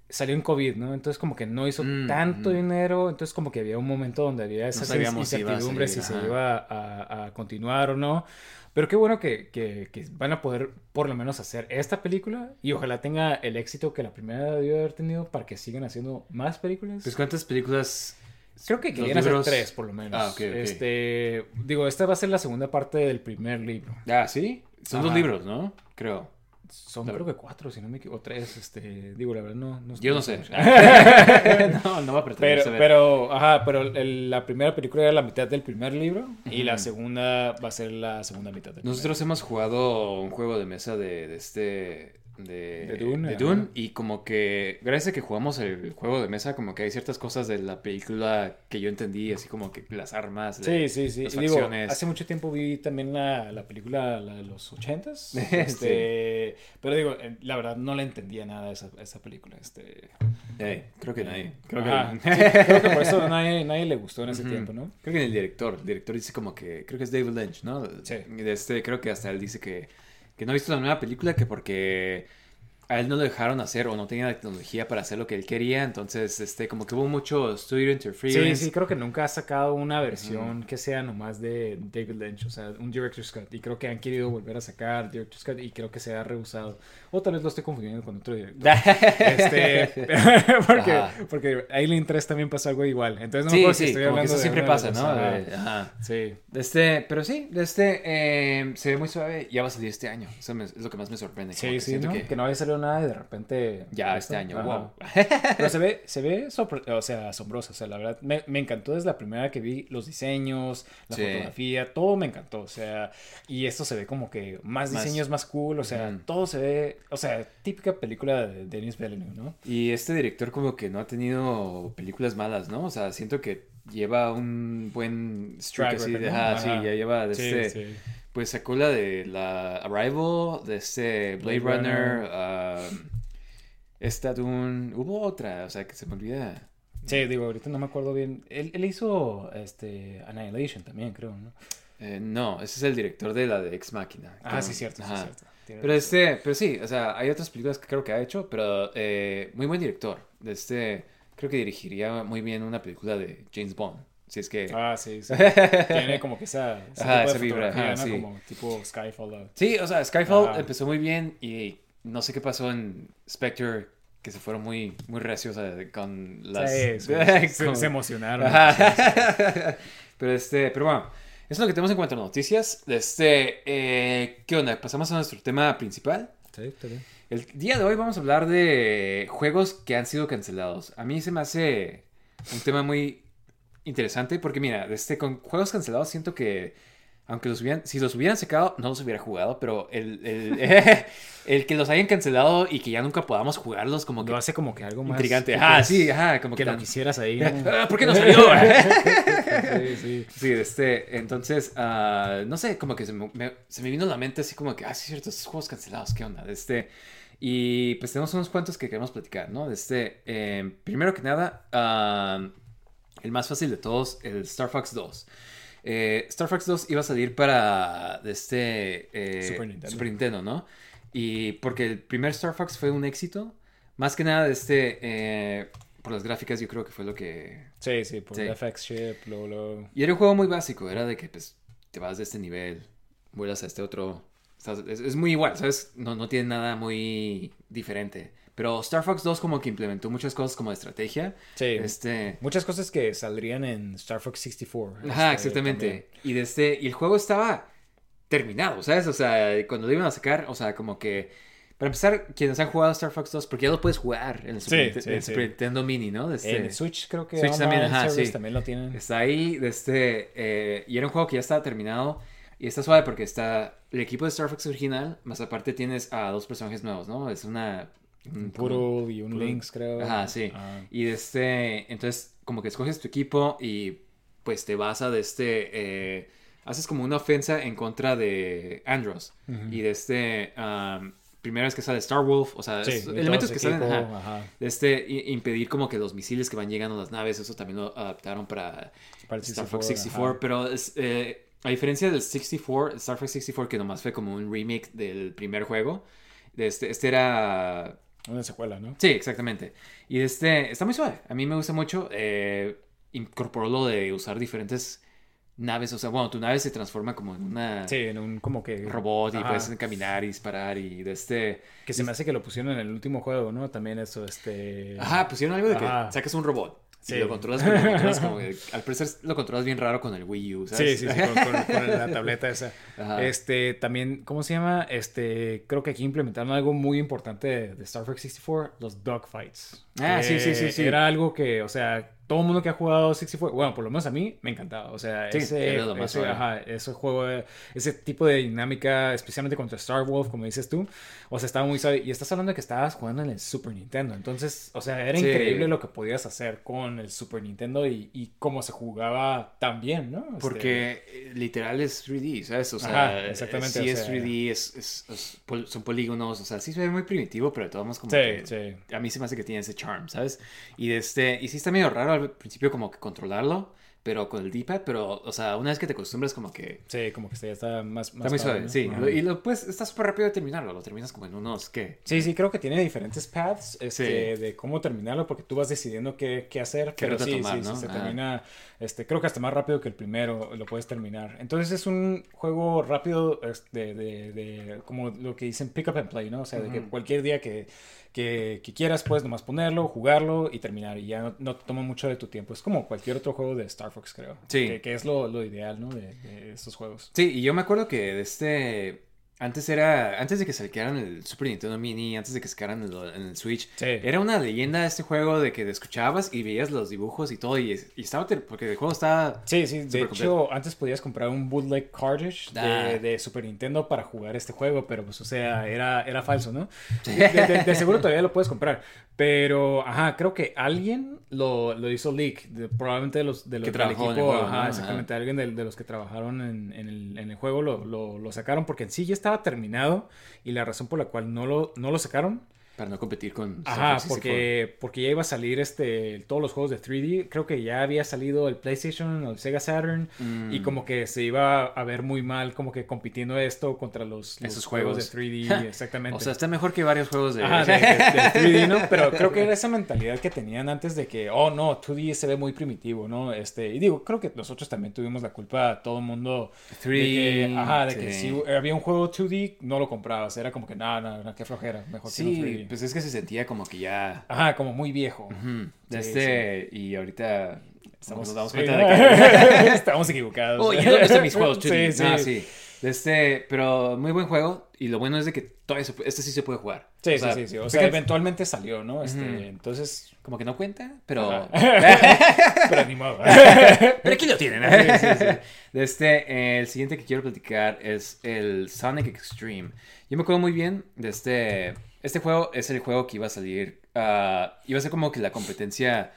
Speaker 2: salió en COVID, ¿no? Entonces como que no hizo
Speaker 1: Mm,
Speaker 2: tanto
Speaker 1: mm.
Speaker 2: dinero, entonces como que había un momento donde había esas
Speaker 1: sabíamos si iba a
Speaker 2: incertidumbres si se iba a, a continuar o no. Pero qué bueno que, que, que van a poder por lo menos hacer esta película y ojalá tenga el éxito que la primera debió haber tenido para que sigan haciendo más películas.
Speaker 1: Pues, ¿cuántas películas?
Speaker 2: Creo que querían
Speaker 1: libros-
Speaker 2: hacer tres, por lo menos.
Speaker 1: Ah.
Speaker 2: Este, digo, esta va a ser la segunda parte del primer libro.
Speaker 1: Ah, sí. Son dos libros, ¿no? Creo.
Speaker 2: Son creo que cuatro, si no me equivoco, o tres, este, digo, la verdad no, no
Speaker 1: Yo no sé. no, no va a pretender
Speaker 2: pero, pero, ajá, pero el- la primera película era la mitad del primer libro y la segunda va a ser la segunda mitad del
Speaker 1: Nosotros hemos jugado un juego de mesa de, de este. De,
Speaker 2: De Dune,
Speaker 1: de
Speaker 2: ajá.
Speaker 1: Dune, y como que gracias a que jugamos el juego de mesa como que hay ciertas cosas de la película que yo entendí así como que las armas
Speaker 2: Sí, sí, sí.
Speaker 1: las
Speaker 2: Y digo, hace mucho tiempo vi también la, la película la de los ochentas.
Speaker 1: Sí.
Speaker 2: Este, Pero digo, la verdad no le entendía nada a esa, a esa película. Este,
Speaker 1: creo que nadie creo que,
Speaker 2: Ajá, sí, creo que por eso nadie, nadie le gustó en ese tiempo, ¿no?
Speaker 1: creo que el director el director dice como que creo que es David Lynch no
Speaker 2: Sí.
Speaker 1: Este creo que hasta él dice que que no ha visto la nueva película que porque a él no lo dejaron hacer o no tenía la tecnología para hacer lo que él quería entonces este como que hubo mucho studio
Speaker 2: Sí,
Speaker 1: interference
Speaker 2: sí, creo que nunca ha sacado una versión que sea nomás de David Lynch, o sea, un Director's Cut. Y creo que han querido volver a sacar Director's Cut y creo que se ha rehusado. O tal vez lo estoy confundiendo con otro director. Este, porque,
Speaker 1: Ajá.
Speaker 2: porque Alien 3 también pasó algo igual. Entonces no me
Speaker 1: sí,
Speaker 2: si
Speaker 1: sí,
Speaker 2: estoy
Speaker 1: como que
Speaker 2: hablando
Speaker 1: eso
Speaker 2: de
Speaker 1: siempre pasa, ¿no?
Speaker 2: Ajá. Sí.
Speaker 1: Este, pero sí, este eh, se ve muy suave. Ya va a salir este año. Eso me- es lo que más me sorprende.
Speaker 2: Sí,
Speaker 1: que
Speaker 2: sí,
Speaker 1: siento
Speaker 2: ¿no?
Speaker 1: que
Speaker 2: Que... no había salido nada y de repente...
Speaker 1: ya este año.
Speaker 2: Ajá.
Speaker 1: Wow.
Speaker 2: Pero se ve, se ve o sea, asombroso. O sea, la verdad, me, me encantó desde la primera que vi los diseños, la
Speaker 1: Sí.
Speaker 2: fotografía, todo me encantó. O sea, y esto se ve como que más
Speaker 1: Más-
Speaker 2: diseños, más cool. O sea,
Speaker 1: Ujú.
Speaker 2: todo se ve, o sea, típica película de Denis Villeneuve, ¿no?
Speaker 1: Y este director como que no ha tenido películas malas, ¿no? O sea, siento que lleva un buen streak así de,
Speaker 2: ¿no?
Speaker 1: ajá, sí, ya lleva de
Speaker 2: Sí,
Speaker 1: este,
Speaker 2: sí.
Speaker 1: pues sacó la de la Arrival, de este Blade,
Speaker 2: Blade
Speaker 1: Runner,
Speaker 2: Runner.
Speaker 1: um, esta de un, hubo otra, o sea, que se me olvida.
Speaker 2: Sí, digo, ahorita no me acuerdo bien. Él, él hizo este Annihilation también, creo, ¿no?
Speaker 1: Eh, no, ese es el director de la de Ex Machina.
Speaker 2: Ah, sí, cierto, sí, cierto.
Speaker 1: pero este, pero sí, o sea, hay otras películas que creo que ha hecho, pero eh, muy buen director. Este, creo que dirigiría muy bien una película de James Bond. Si es que.
Speaker 2: Ah, sí, sí. Tiene como que esa.
Speaker 1: Ajá, esa vibra. Ajá,
Speaker 2: ¿no?
Speaker 1: sí.
Speaker 2: Como tipo Skyfall.
Speaker 1: Sí, o sea, Skyfall
Speaker 2: Ajá.
Speaker 1: empezó muy bien y no sé qué pasó en Spectre, que se fueron muy, muy recios eh, con las.
Speaker 2: Sí, se,
Speaker 1: con-
Speaker 2: se emocionaron.
Speaker 1: Pero este, pero bueno, eso es lo que tenemos en cuanto a noticias. Este, eh, ¿qué onda? Pasamos a nuestro tema principal.
Speaker 2: Sí, está bien.
Speaker 1: El día de hoy vamos a hablar de juegos que han sido cancelados. A mí se me hace un tema muy interesante porque mira, este, con juegos cancelados siento que aunque los hubieran, si los hubieran sacado, no los hubiera jugado, pero el, el, el que los hayan cancelado y que ya nunca podamos jugarlos como que
Speaker 2: Lo hace como que algo más.
Speaker 1: intrigante. Ajá,
Speaker 2: es-
Speaker 1: sí, ajá, como
Speaker 2: Que
Speaker 1: que
Speaker 2: lo
Speaker 1: tan-
Speaker 2: quisieras ahí. ¿no?
Speaker 1: Ah, ¿Por qué no salió?
Speaker 2: sí, sí.
Speaker 1: Sí, este, entonces, ah, no sé, como que se me, me- se me vino a la mente así como que, ah, sí, cierto, estos juegos cancelados, ¿qué onda? Este, y pues tenemos unos cuantos que queremos platicar, ¿no? Este, eh, primero que nada, ah, el más fácil de todos, el Star Fox 2. Eh, Star Fox 2 iba a salir para este eh,
Speaker 2: Super Nintendo.
Speaker 1: Super Nintendo, ¿no? Y porque el primer Star Fox fue un éxito, más que nada, este, eh, por las gráficas, yo creo que fue lo que
Speaker 2: Sí, sí, por
Speaker 1: Sí.
Speaker 2: el FX chip, luego, luego-
Speaker 1: y era un juego muy básico, era de que pues te vas de este nivel, vuelas a este otro. Es, es muy igual, ¿sabes? No, no tiene nada muy diferente. Pero Star Fox 2 como que implementó muchas cosas como de estrategia.
Speaker 2: Sí.
Speaker 1: Este...
Speaker 2: Muchas cosas que saldrían en Star Fox 64.
Speaker 1: Ajá,
Speaker 2: este,
Speaker 1: exactamente. Y, de este, y el juego estaba terminado, ¿sabes? O sea, cuando lo iban a sacar, o sea, como que... Para empezar, quienes han jugado Star Fox 2, porque ya lo puedes jugar en el Super,
Speaker 2: Sí,
Speaker 1: Ninte-
Speaker 2: sí,
Speaker 1: en el
Speaker 2: sí.
Speaker 1: Super Nintendo Mini, ¿no? De este-
Speaker 2: En Switch creo que
Speaker 1: Switch
Speaker 2: Online
Speaker 1: también, ajá,
Speaker 2: Service
Speaker 1: sí.
Speaker 2: también lo tienen.
Speaker 1: Está ahí, de este, eh, y era un juego que ya estaba terminado. Y está suave porque está el equipo de Star Fox original, más aparte tienes a dos personajes nuevos, ¿no? Es una...
Speaker 2: Un
Speaker 1: un-
Speaker 2: Poodle y un
Speaker 1: Poodle.
Speaker 2: Lynx, creo.
Speaker 1: Ajá, sí.
Speaker 2: Ah.
Speaker 1: Y de este, entonces como que escoges tu equipo y pues te vas a de este, eh, haces como una ofensa en contra de Andros. Y de este, primera vez que sale Star Wolf, o sea,
Speaker 2: Sí,
Speaker 1: es- elementos que salen,
Speaker 2: equipo,
Speaker 1: ajá.
Speaker 2: ajá,
Speaker 1: De este, impedir como que los misiles que van llegando a las naves, eso también lo adaptaron para
Speaker 2: para
Speaker 1: Star Fox
Speaker 2: 64,
Speaker 1: 64,
Speaker 2: ajá.
Speaker 1: pero es, eh, a diferencia del 64, Star Fox 64 que nomás fue como un remake del primer juego, de este, este era...
Speaker 2: Una secuela, ¿no?
Speaker 1: Sí, exactamente. Y este está muy suave, a mí me gusta mucho, eh, incorporó lo de usar diferentes naves, o sea, bueno, tu nave se transforma como en una
Speaker 2: Sí, en un como que...
Speaker 1: robot y
Speaker 2: Ajá.
Speaker 1: puedes caminar y disparar y de este...
Speaker 2: Que se me hace que lo pusieron en el último juego, ¿no? También eso, este...
Speaker 1: Ajá, pusieron algo de que
Speaker 2: Ajá.
Speaker 1: sacas un robot.
Speaker 2: Sí.
Speaker 1: Y lo controlas, pero lo controlas como que- al parecer lo controlas bien raro con el Wii U,
Speaker 2: Sí,
Speaker 1: ¿sabes?
Speaker 2: sí, sí, con, con- con la tableta esa.
Speaker 1: Ajá.
Speaker 2: Este, también, ¿cómo se llama? Este, creo que aquí implementaron algo muy importante de, Star Fox 64, los dogfights.
Speaker 1: Ah, sí, sí, sí, sí.
Speaker 2: Era algo que, o sea, todo el mundo que ha jugado 64, bueno, por lo menos a mí me encantaba. O sea,
Speaker 1: Sí,
Speaker 2: ese,
Speaker 1: más
Speaker 2: ese, ajá, ese juego, ese tipo de dinámica, especialmente contra Star Wolf, como dices tú, o sea, estaba muy suave. Y estás hablando de que estabas jugando en el Super Nintendo. Entonces, o sea, era
Speaker 1: Sí.
Speaker 2: increíble lo que podías hacer con el Super Nintendo y, y cómo se jugaba tan bien, ¿no? Este,
Speaker 1: Porque eh, literal es 3D, ¿sabes? O sea,
Speaker 2: Ajá, exactamente,
Speaker 1: sí
Speaker 2: o
Speaker 1: es
Speaker 2: sea-
Speaker 1: 3D, es, es- es son polígonos, o sea, sí se ve muy primitivo, pero de todos modos como
Speaker 2: Sí,
Speaker 1: que
Speaker 2: sí.
Speaker 1: a mí se me hace que tiene ese charm, ¿sabes? Y este, y sí está medio raro al principio como que controlarlo, pero con el D-pad, pero, o sea, una vez que te acostumbras como que
Speaker 2: Sí, como que ya está más, más
Speaker 1: está muy suave,
Speaker 2: ¿no?
Speaker 1: sí.
Speaker 2: Ajá.
Speaker 1: Y lo pues está súper rápido de terminarlo, lo terminas como en unos, ¿qué?
Speaker 2: Sí, sí, creo que tiene diferentes paths este,
Speaker 1: Sí.
Speaker 2: de cómo terminarlo, porque tú vas decidiendo qué, qué hacer,
Speaker 1: Qué
Speaker 2: pero sí,
Speaker 1: tomar,
Speaker 2: sí, sí,
Speaker 1: ¿no?
Speaker 2: se
Speaker 1: Ajá.
Speaker 2: termina, este, creo que hasta más rápido que el primero lo puedes terminar. Entonces es un juego rápido este, de, de, como lo que dicen pick up and play, ¿no? O sea, de que cualquier día que, que, que quieras puedes nomás ponerlo, jugarlo y terminar, y ya no, no te toma mucho de tu tiempo. Es como cualquier otro juego de Star Fox, creo.
Speaker 1: Sí.
Speaker 2: Que, que es lo, lo ideal, ¿no? De, de estos juegos.
Speaker 1: Sí, y yo me acuerdo que de este. Antes era. Antes de que sacaran el Super Nintendo Mini, antes de que sacaran el, en el Switch,
Speaker 2: Sí.
Speaker 1: era una leyenda este juego de que te escuchabas y veías los dibujos y todo. Y, y estaba. Porque el juego estaba.
Speaker 2: Sí, sí, de hecho, antes podías comprar un bootleg cartridge de,
Speaker 1: Ah.
Speaker 2: de Super Nintendo para jugar este juego, pero pues, o sea, era, era falso, ¿no? De, de- de seguro todavía lo puedes comprar, pero, ajá, creo que alguien lo, lo hizo leak, de- probablemente de los, de los
Speaker 1: Que
Speaker 2: del equipo,
Speaker 1: juego,
Speaker 2: ajá,
Speaker 1: ¿no?
Speaker 2: exactamente, alguien de, de los que trabajaron en, en el, en el juego lo, lo, lo sacaron porque en sí ya estaba terminado y la razón por la cual no lo, no lo sacaron
Speaker 1: Para no competir con
Speaker 2: Ajá, porque, porque ya iba a salir este todos los juegos de 3D. Creo que ya había salido el PlayStation, el Sega Saturn. Y mm. como que se iba a ver muy mal como que compitiendo esto contra los, Esos juegos. de 3D. exactamente.
Speaker 1: o sea, está mejor que varios juegos de...
Speaker 2: Ajá, de, 3D, ¿no? Pero creo que era esa mentalidad que tenían antes de que, oh, no, 2D se ve muy primitivo, ¿no? Este, y digo, creo que nosotros también tuvimos la culpa, todo el mundo... 3D. ajá, de que si había un juego 2D, no lo comprabas. Era como que, no, qué flojera. Mejor
Speaker 1: sí, que no 3D pues es que se sentía como que ya.
Speaker 2: Ajá, como muy viejo.
Speaker 1: este, y ahorita.
Speaker 2: Estamos, nos damos cuenta de que estamos equivocados.
Speaker 1: Oye, ¿dónde están mis juegos? Sí, sí. Ah, sí. Este, pero muy buen juego. Y lo bueno es de que todo eso, este sí se puede jugar.
Speaker 2: Sí, sí, sí, sí. O sea, eventualmente salió, ¿no? Este, entonces.
Speaker 1: Como que no cuenta, pero.
Speaker 2: pero ni modo.
Speaker 1: pero aquí lo tienen. Sí, sí, Este, el siguiente que quiero platicar es el Sonic Extreme. Yo me acuerdo muy bien de este. Este juego es el juego que iba a salir. Uh, iba a ser como que la competencia.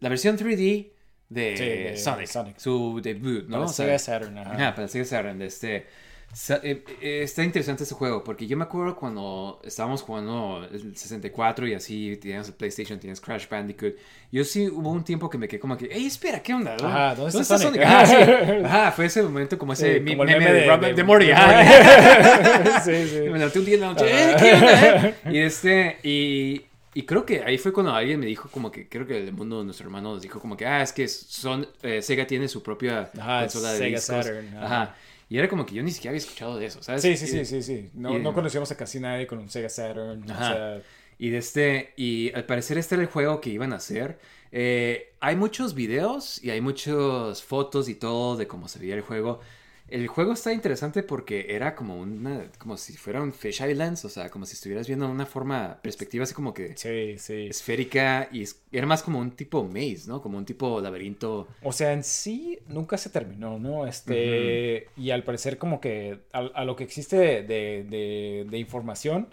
Speaker 1: La versión 3D de, Sonic, Su debut, ¿no?
Speaker 2: Para Sega Saturn.
Speaker 1: Ajá. para Sega Saturn. Este, eh, eh, está interesante este juego porque yo me acuerdo cuando estábamos jugando el 64 y así tenías el PlayStation, tenías Crash Bandicoot. Yo sí hubo un tiempo que me quedé como que, ¡Ey, espera, qué onda!
Speaker 2: Ajá, ¿dónde, está, Sonic?
Speaker 1: Ajá, fue ese momento como ese meme, de, de, Morty. sí, sí. Me levanté un día en la noche, ¡Eh, qué onda! Y este, y, y creo que ahí fue cuando alguien me dijo como que, creo que el mundo de nuestro hermano nos dijo como que, ah, es que son, eh, Sega tiene su propia consola de Sega Saturn. Ajá. Y era como que yo ni siquiera había escuchado de eso, ¿sabes?
Speaker 2: Sí, sí, sí, sí, sí. No, no conocíamos a casi nadie con un Sega Saturn. O sea...
Speaker 1: Y de este, y al parecer este era el juego que iban a hacer. Eh, hay muchos videos y hay muchas fotos y todo de cómo se veía el juego. El juego está interesante porque era como una, como si fuera un Fish Islands, o sea, como si estuvieras viendo una forma, perspectiva así como que
Speaker 2: sí, sí.
Speaker 1: esférica y era más como un tipo maze, ¿no? Como un tipo laberinto.
Speaker 2: O sea, en sí nunca se terminó, ¿no? Este, y al parecer como que a, lo que existe de, de información,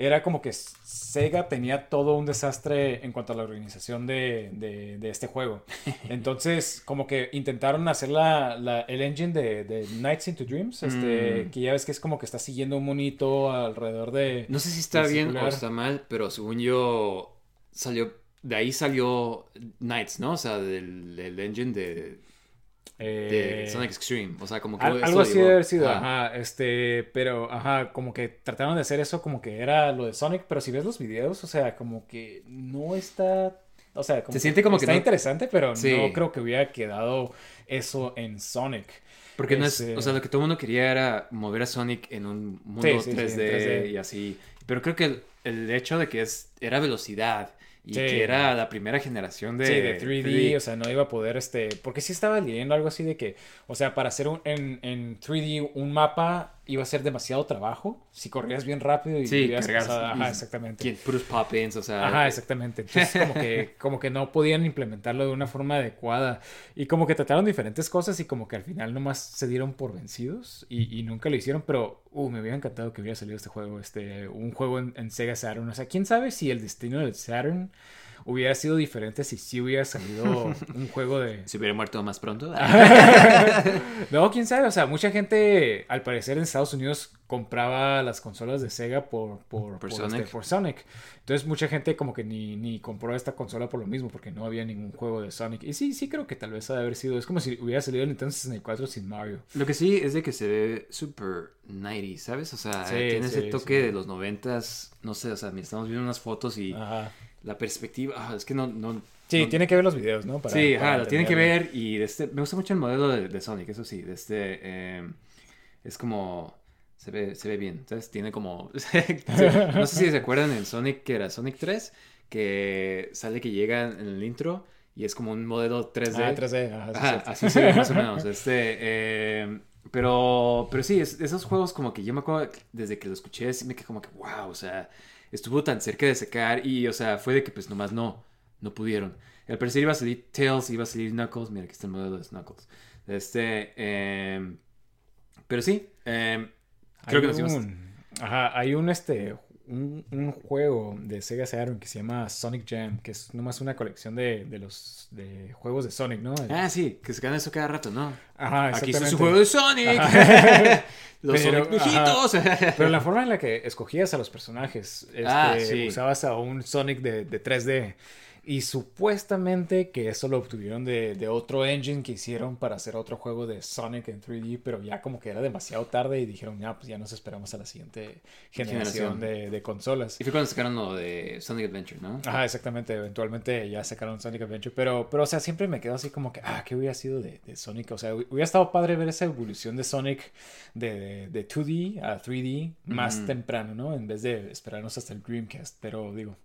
Speaker 2: era como que Sega tenía todo un desastre en cuanto a la organización de, este juego. Entonces, como que intentaron hacer la, el engine de, Nights into Dreams, este, mm. que ya ves que es como que está siguiendo un monito alrededor de...
Speaker 1: No sé si está bien o está mal, pero según yo salió, de ahí salió Nights, ¿no? O sea, del engine de de eh, Sonic Extreme. O sea, como que.
Speaker 2: algo así debe haber sido. Ajá. Este. Pero, ajá, como que trataron de hacer eso como que era lo de Sonic. Pero si ves los videos, o sea, como que no está. O sea, como
Speaker 1: se siente como
Speaker 2: que. Está interesante, pero no creo que hubiera quedado eso en Sonic.
Speaker 1: Porque no es. Este o sea, lo que todo el mundo quería era mover a Sonic en un mundo 3D, y así. Pero creo que el, el hecho de que es, era velocidad y que era la primera generación de,
Speaker 2: sí, de 3D, o sea, no iba a poder, este, porque sí estaba leyendo algo así de que, o sea, para hacer un, en, en 3D un mapa iba a ser demasiado trabajo si corrías bien rápido y
Speaker 1: sí,
Speaker 2: cargas, ajá, exactamente.
Speaker 1: Puros pop-ins, o sea.
Speaker 2: Ajá, exactamente. Entonces, como que, como que no podían implementarlo de una forma adecuada. Y como que trataron diferentes cosas y como que al final nomás se dieron por vencidos y, y nunca lo hicieron. Pero, uh, me hubiera encantado que hubiera salido este juego, este, un juego en, en Sega Saturn. O sea, quién sabe si el destino del Saturn hubiera sido diferente si sí hubiera salido un juego de...
Speaker 1: Si hubiera muerto más pronto.
Speaker 2: no, quién sabe. O sea, mucha gente, al parecer en Estados Unidos, compraba las consolas de Sega por, por, por, Sonic. Este, Sonic. Entonces mucha gente como que ni, ni compró esta consola por lo mismo, porque no había ningún juego de Sonic. Y sí, sí creo que tal vez ha de haber sido... Es como si hubiera salido el Nintendo 64 sin Mario.
Speaker 1: Lo que sí es de que se ve super 90, ¿sabes? O sea, tiene ese toque de los 90 no sé, o sea, estamos viendo unas fotos y... Ajá la perspectiva, ah, es que no... no
Speaker 2: sí, tiene que ver los videos, ¿no?
Speaker 1: sí, ajá, lo tienen que ver y de este, me gusta mucho el modelo de, Sonic, eso sí, de este, em, es como, se ve, se ve bien, entonces tiene como, no sé si se acuerdan en Sonic, que era Sonic 3, que sale que llega en el intro y es como un modelo 3D.
Speaker 2: Ah, 3D,
Speaker 1: ajá, así se ve más o menos, este... Em, pero, pero sí, esos juegos como que yo me acuerdo desde que lo escuché, me quedé como que, wow, o sea, estuvo tan cerca de secar y, o sea, fue de que pues nomás no, no pudieron. Al parecer iba a salir Tails, iba a salir Knuckles, mira, aquí está el modelo de Knuckles. Este, eh, pero sí, eh, creo que nos
Speaker 2: Ajá, hay un, este, un, un, juego de Sega Saturn que se llama Sonic Jam, que es nomás una colección de, de los de juegos de Sonic, ¿no?
Speaker 1: Ah, sí, que se quedan eso cada rato, ¿no?
Speaker 2: Ajá,
Speaker 1: Aquí está su juego de Sonic. los
Speaker 2: Pero,
Speaker 1: Sonic viejitos.
Speaker 2: Pero la forma en la que escogías a los personajes, este,
Speaker 1: Ah, sí.
Speaker 2: usabas a un Sonic de, de 3D. Y supuestamente que eso lo obtuvieron de, de otro engine que hicieron para hacer otro juego de Sonic en 3D, pero ya como que era demasiado tarde y dijeron, ya, pues ya nos esperamos a la siguiente generación,
Speaker 1: Generación.
Speaker 2: De, de consolas.
Speaker 1: Y fue cuando sacaron lo de Sonic Adventure, ¿no?
Speaker 2: Ajá, exactamente. Eventualmente ya sacaron Sonic Adventure. Pero, pero o sea, siempre me quedo así como que, ah, ¿qué hubiera sido de, de Sonic? O sea, hubiera estado padre ver esa evolución de Sonic de, de 2D a 3D más temprano, ¿no? En vez de esperarnos hasta el Dreamcast. Pero digo,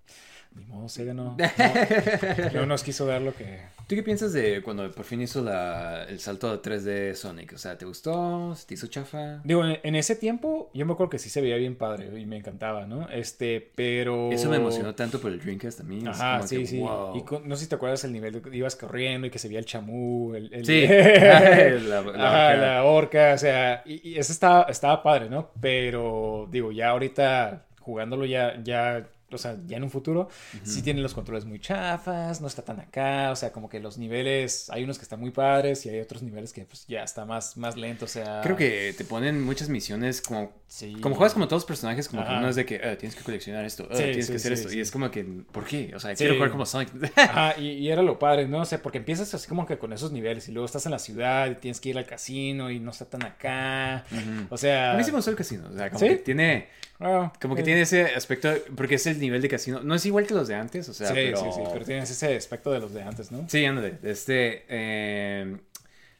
Speaker 2: ni modo, Sega no, no, no nos quiso dar lo que...
Speaker 1: ¿Tú qué piensas de cuando por fin hizo la, el salto a 3D Sonic? O sea, ¿te gustó? ¿Se ¿Te hizo chafa?
Speaker 2: Digo, en, en ese tiempo yo me acuerdo que sí se veía bien padre y me encantaba, ¿no? Este, pero...
Speaker 1: Eso me emocionó tanto por el Dreamcast también.
Speaker 2: Ajá, sí,
Speaker 1: que,
Speaker 2: sí.
Speaker 1: wow.
Speaker 2: Y con- no sé si te acuerdas el nivel de que ibas corriendo y que se veía el chamú, el, el-
Speaker 1: Sí, la, la
Speaker 2: Ajá,
Speaker 1: orca.
Speaker 2: la orca, o sea, y, y eso estaba, estaba padre, ¿no? Pero, digo, ya ahorita jugándolo ya, ya, o sea, ya en un futuro, sí tiene los controles muy chafas, no está tan acá, o sea, como que los niveles, hay unos que están muy padres y hay otros niveles que pues ya está más, más lento, o sea...
Speaker 1: Creo que te ponen muchas misiones como...
Speaker 2: Sí.
Speaker 1: Como juegas como todos los personajes, como que
Speaker 2: Ajá.
Speaker 1: uno es de que "Ah, tienes que coleccionar esto, ah,
Speaker 2: Sí,
Speaker 1: tienes
Speaker 2: sí,
Speaker 1: que hacer esto. Y es como que, ¿por qué? O sea, quiero jugar como Sonic.
Speaker 2: Ajá, y, y era lo padre, ¿no? O sea, porque empiezas así como que con esos niveles y luego estás en la ciudad y tienes que ir al casino y no está tan acá.
Speaker 1: Ujú.
Speaker 2: O sea...
Speaker 1: A mí sí me gustó el casino. O sea, como que tiene...
Speaker 2: ah,
Speaker 1: Como que
Speaker 2: eh,
Speaker 1: tiene ese aspecto, porque es el nivel de casino. No es igual que los de antes, o sea,
Speaker 2: sí,
Speaker 1: pero...
Speaker 2: sí, sí, pero tienes ese aspecto de los de antes, ¿no?
Speaker 1: Sí, ándale. Este, eh,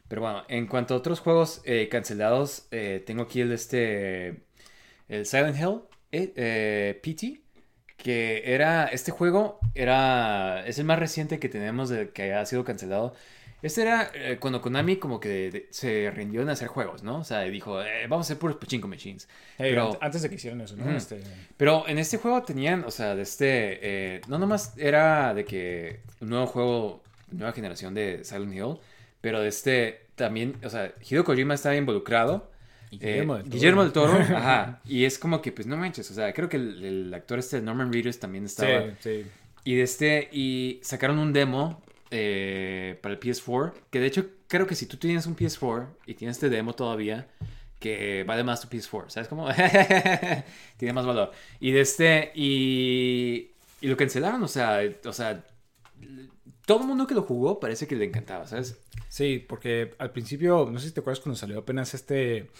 Speaker 1: pero bueno, en cuanto a otros juegos eh, cancelados, eh, tengo aquí el este, el Silent Hill eh, eh, PT, que era, este juego era, es el más reciente que tenemos de que ha sido cancelado. Este era eh, cuando Konami como que de- se rindió en hacer juegos, ¿no? O sea, dijo, eh, vamos a hacer puros pachinko machines.
Speaker 2: Hey,
Speaker 1: Pero-
Speaker 2: ant- antes de que hicieran eso, ¿no? Este,
Speaker 1: Pero en este juego tenían, o sea, de este, eh, no nomás era de que un nuevo juego, nueva generación de Silent Hill, pero de este también, o sea, Hideo Kojima estaba involucrado.
Speaker 2: Y
Speaker 1: eh,
Speaker 2: Guillermo del Toro.
Speaker 1: Guillermo del Toro, ajá. Y es como que, pues no manches, o sea, creo que el, el actor este, Norman Reedus, también estaba.
Speaker 2: sí, sí.
Speaker 1: Y de este, y sacaron un demo eh, para el PS4, que de hecho creo que si tú tienes un PS4 y tienes este demo todavía, que vale más tu PS4, ¿sabes cómo? Tiene más valor. Y de este, y, y lo cancelaron, o sea, o sea, todo el mundo que lo jugó parece que le encantaba, ¿sabes?
Speaker 2: Sí, porque al principio, no sé si te acuerdas cuando salió apenas este,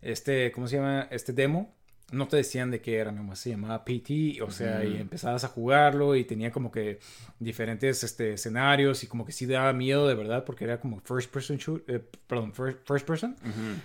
Speaker 2: este, ¿cómo se llama? Este demo. No te decían de qué era, nomás se llamaba PT, o sea, y empezabas a jugarlo y tenía como que diferentes este, escenarios y como que sí daba miedo de verdad porque era como first person shoot, eh, perdón, first, first person.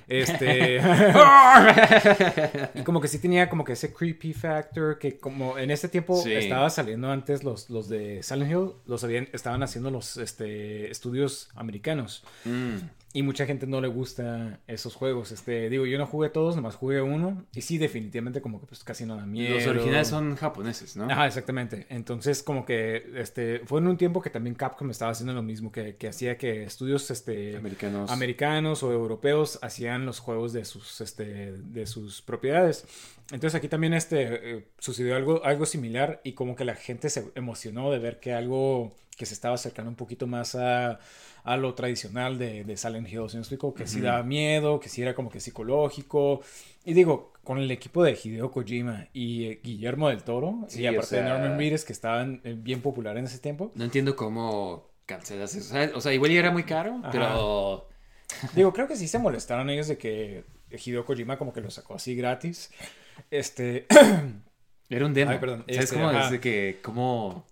Speaker 2: Este, y como que sí tenía como que ese creepy factor que como en ese tiempo
Speaker 1: Sí.
Speaker 2: estaba saliendo antes los, los de Silent Hill, los habían, estaban haciendo los este, estudios americanos.
Speaker 1: Mm.
Speaker 2: Y mucha gente no le gusta esos juegos. Este, digo, yo no jugué todos, nomás jugué uno. Y sí, definitivamente como que pues casi no da miedo.
Speaker 1: Los originales son japoneses, ¿no?
Speaker 2: Ajá, exactamente. Entonces, como que este fue en un tiempo que también Capcom estaba haciendo lo mismo, que, que hacía que estudios este
Speaker 1: Americanos.
Speaker 2: americanos o europeos hacían los juegos de sus este de sus propiedades. Entonces aquí también este eh, sucedió algo algo similar y como que la gente se emocionó de ver que algo que se estaba acercando un poquito más a, a lo tradicional de, de Silent Hill, ¿sí me explico? Que sí daba miedo, que sí era como que psicológico. Y digo, con el equipo de Hideo Kojima y eh, Guillermo del Toro,
Speaker 1: Sí,
Speaker 2: y
Speaker 1: o
Speaker 2: aparte de Norman Reedus, que estaban eh, bien popular en ese tiempo.
Speaker 1: No entiendo cómo cancelas eso. O sea, igual ya era muy caro,
Speaker 2: Ajá.
Speaker 1: pero...
Speaker 2: Digo, creo que sí se molestaron ellos de que Hideo Kojima como que lo sacó así gratis. Este,
Speaker 1: Era un demo.
Speaker 2: Ay, perdón,
Speaker 1: ¿Sabes
Speaker 2: este,
Speaker 1: cómo?
Speaker 2: ajá.
Speaker 1: Desde que, cómo...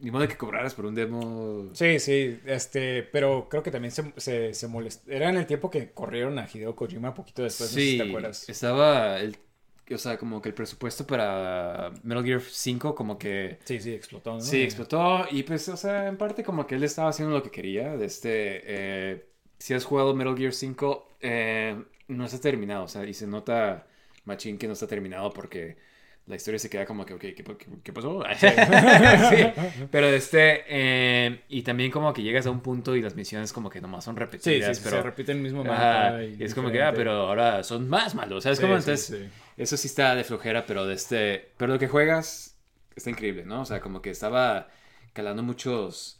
Speaker 1: Ni modo de que cobraras por un demo.
Speaker 2: sí, sí, este, pero creo que también se, se, se molestó. Era en el tiempo que corrieron a Hideo Kojima poquito después, no sé si
Speaker 1: Sí,
Speaker 2: te acuerdas.
Speaker 1: estaba el... O sea, como que el presupuesto para Metal Gear 5 como que...
Speaker 2: Sí, sí, explotó, ¿no?
Speaker 1: Sí, explotó y pues, o sea, en parte como que él estaba haciendo lo que quería. De este, eh, si has jugado Metal Gear 5, eh, no está terminado, o sea, y se nota machín que no está terminado porque la historia se queda como que, ok, ¿qué, qué, qué pasó? sí. Pero este, eh, y también como que llegas a un punto y las misiones como que nomás son repetidas.
Speaker 2: Sí, sí,
Speaker 1: pero,
Speaker 2: se repite el mismo mapa. Y
Speaker 1: es como que, ah, pero ahora son más malos, ¿sabes?
Speaker 2: Sí,
Speaker 1: Entonces, eso sí está de flojera, pero de este, pero lo que juegas está increíble, ¿no? O sea, como que estaba calando muchos...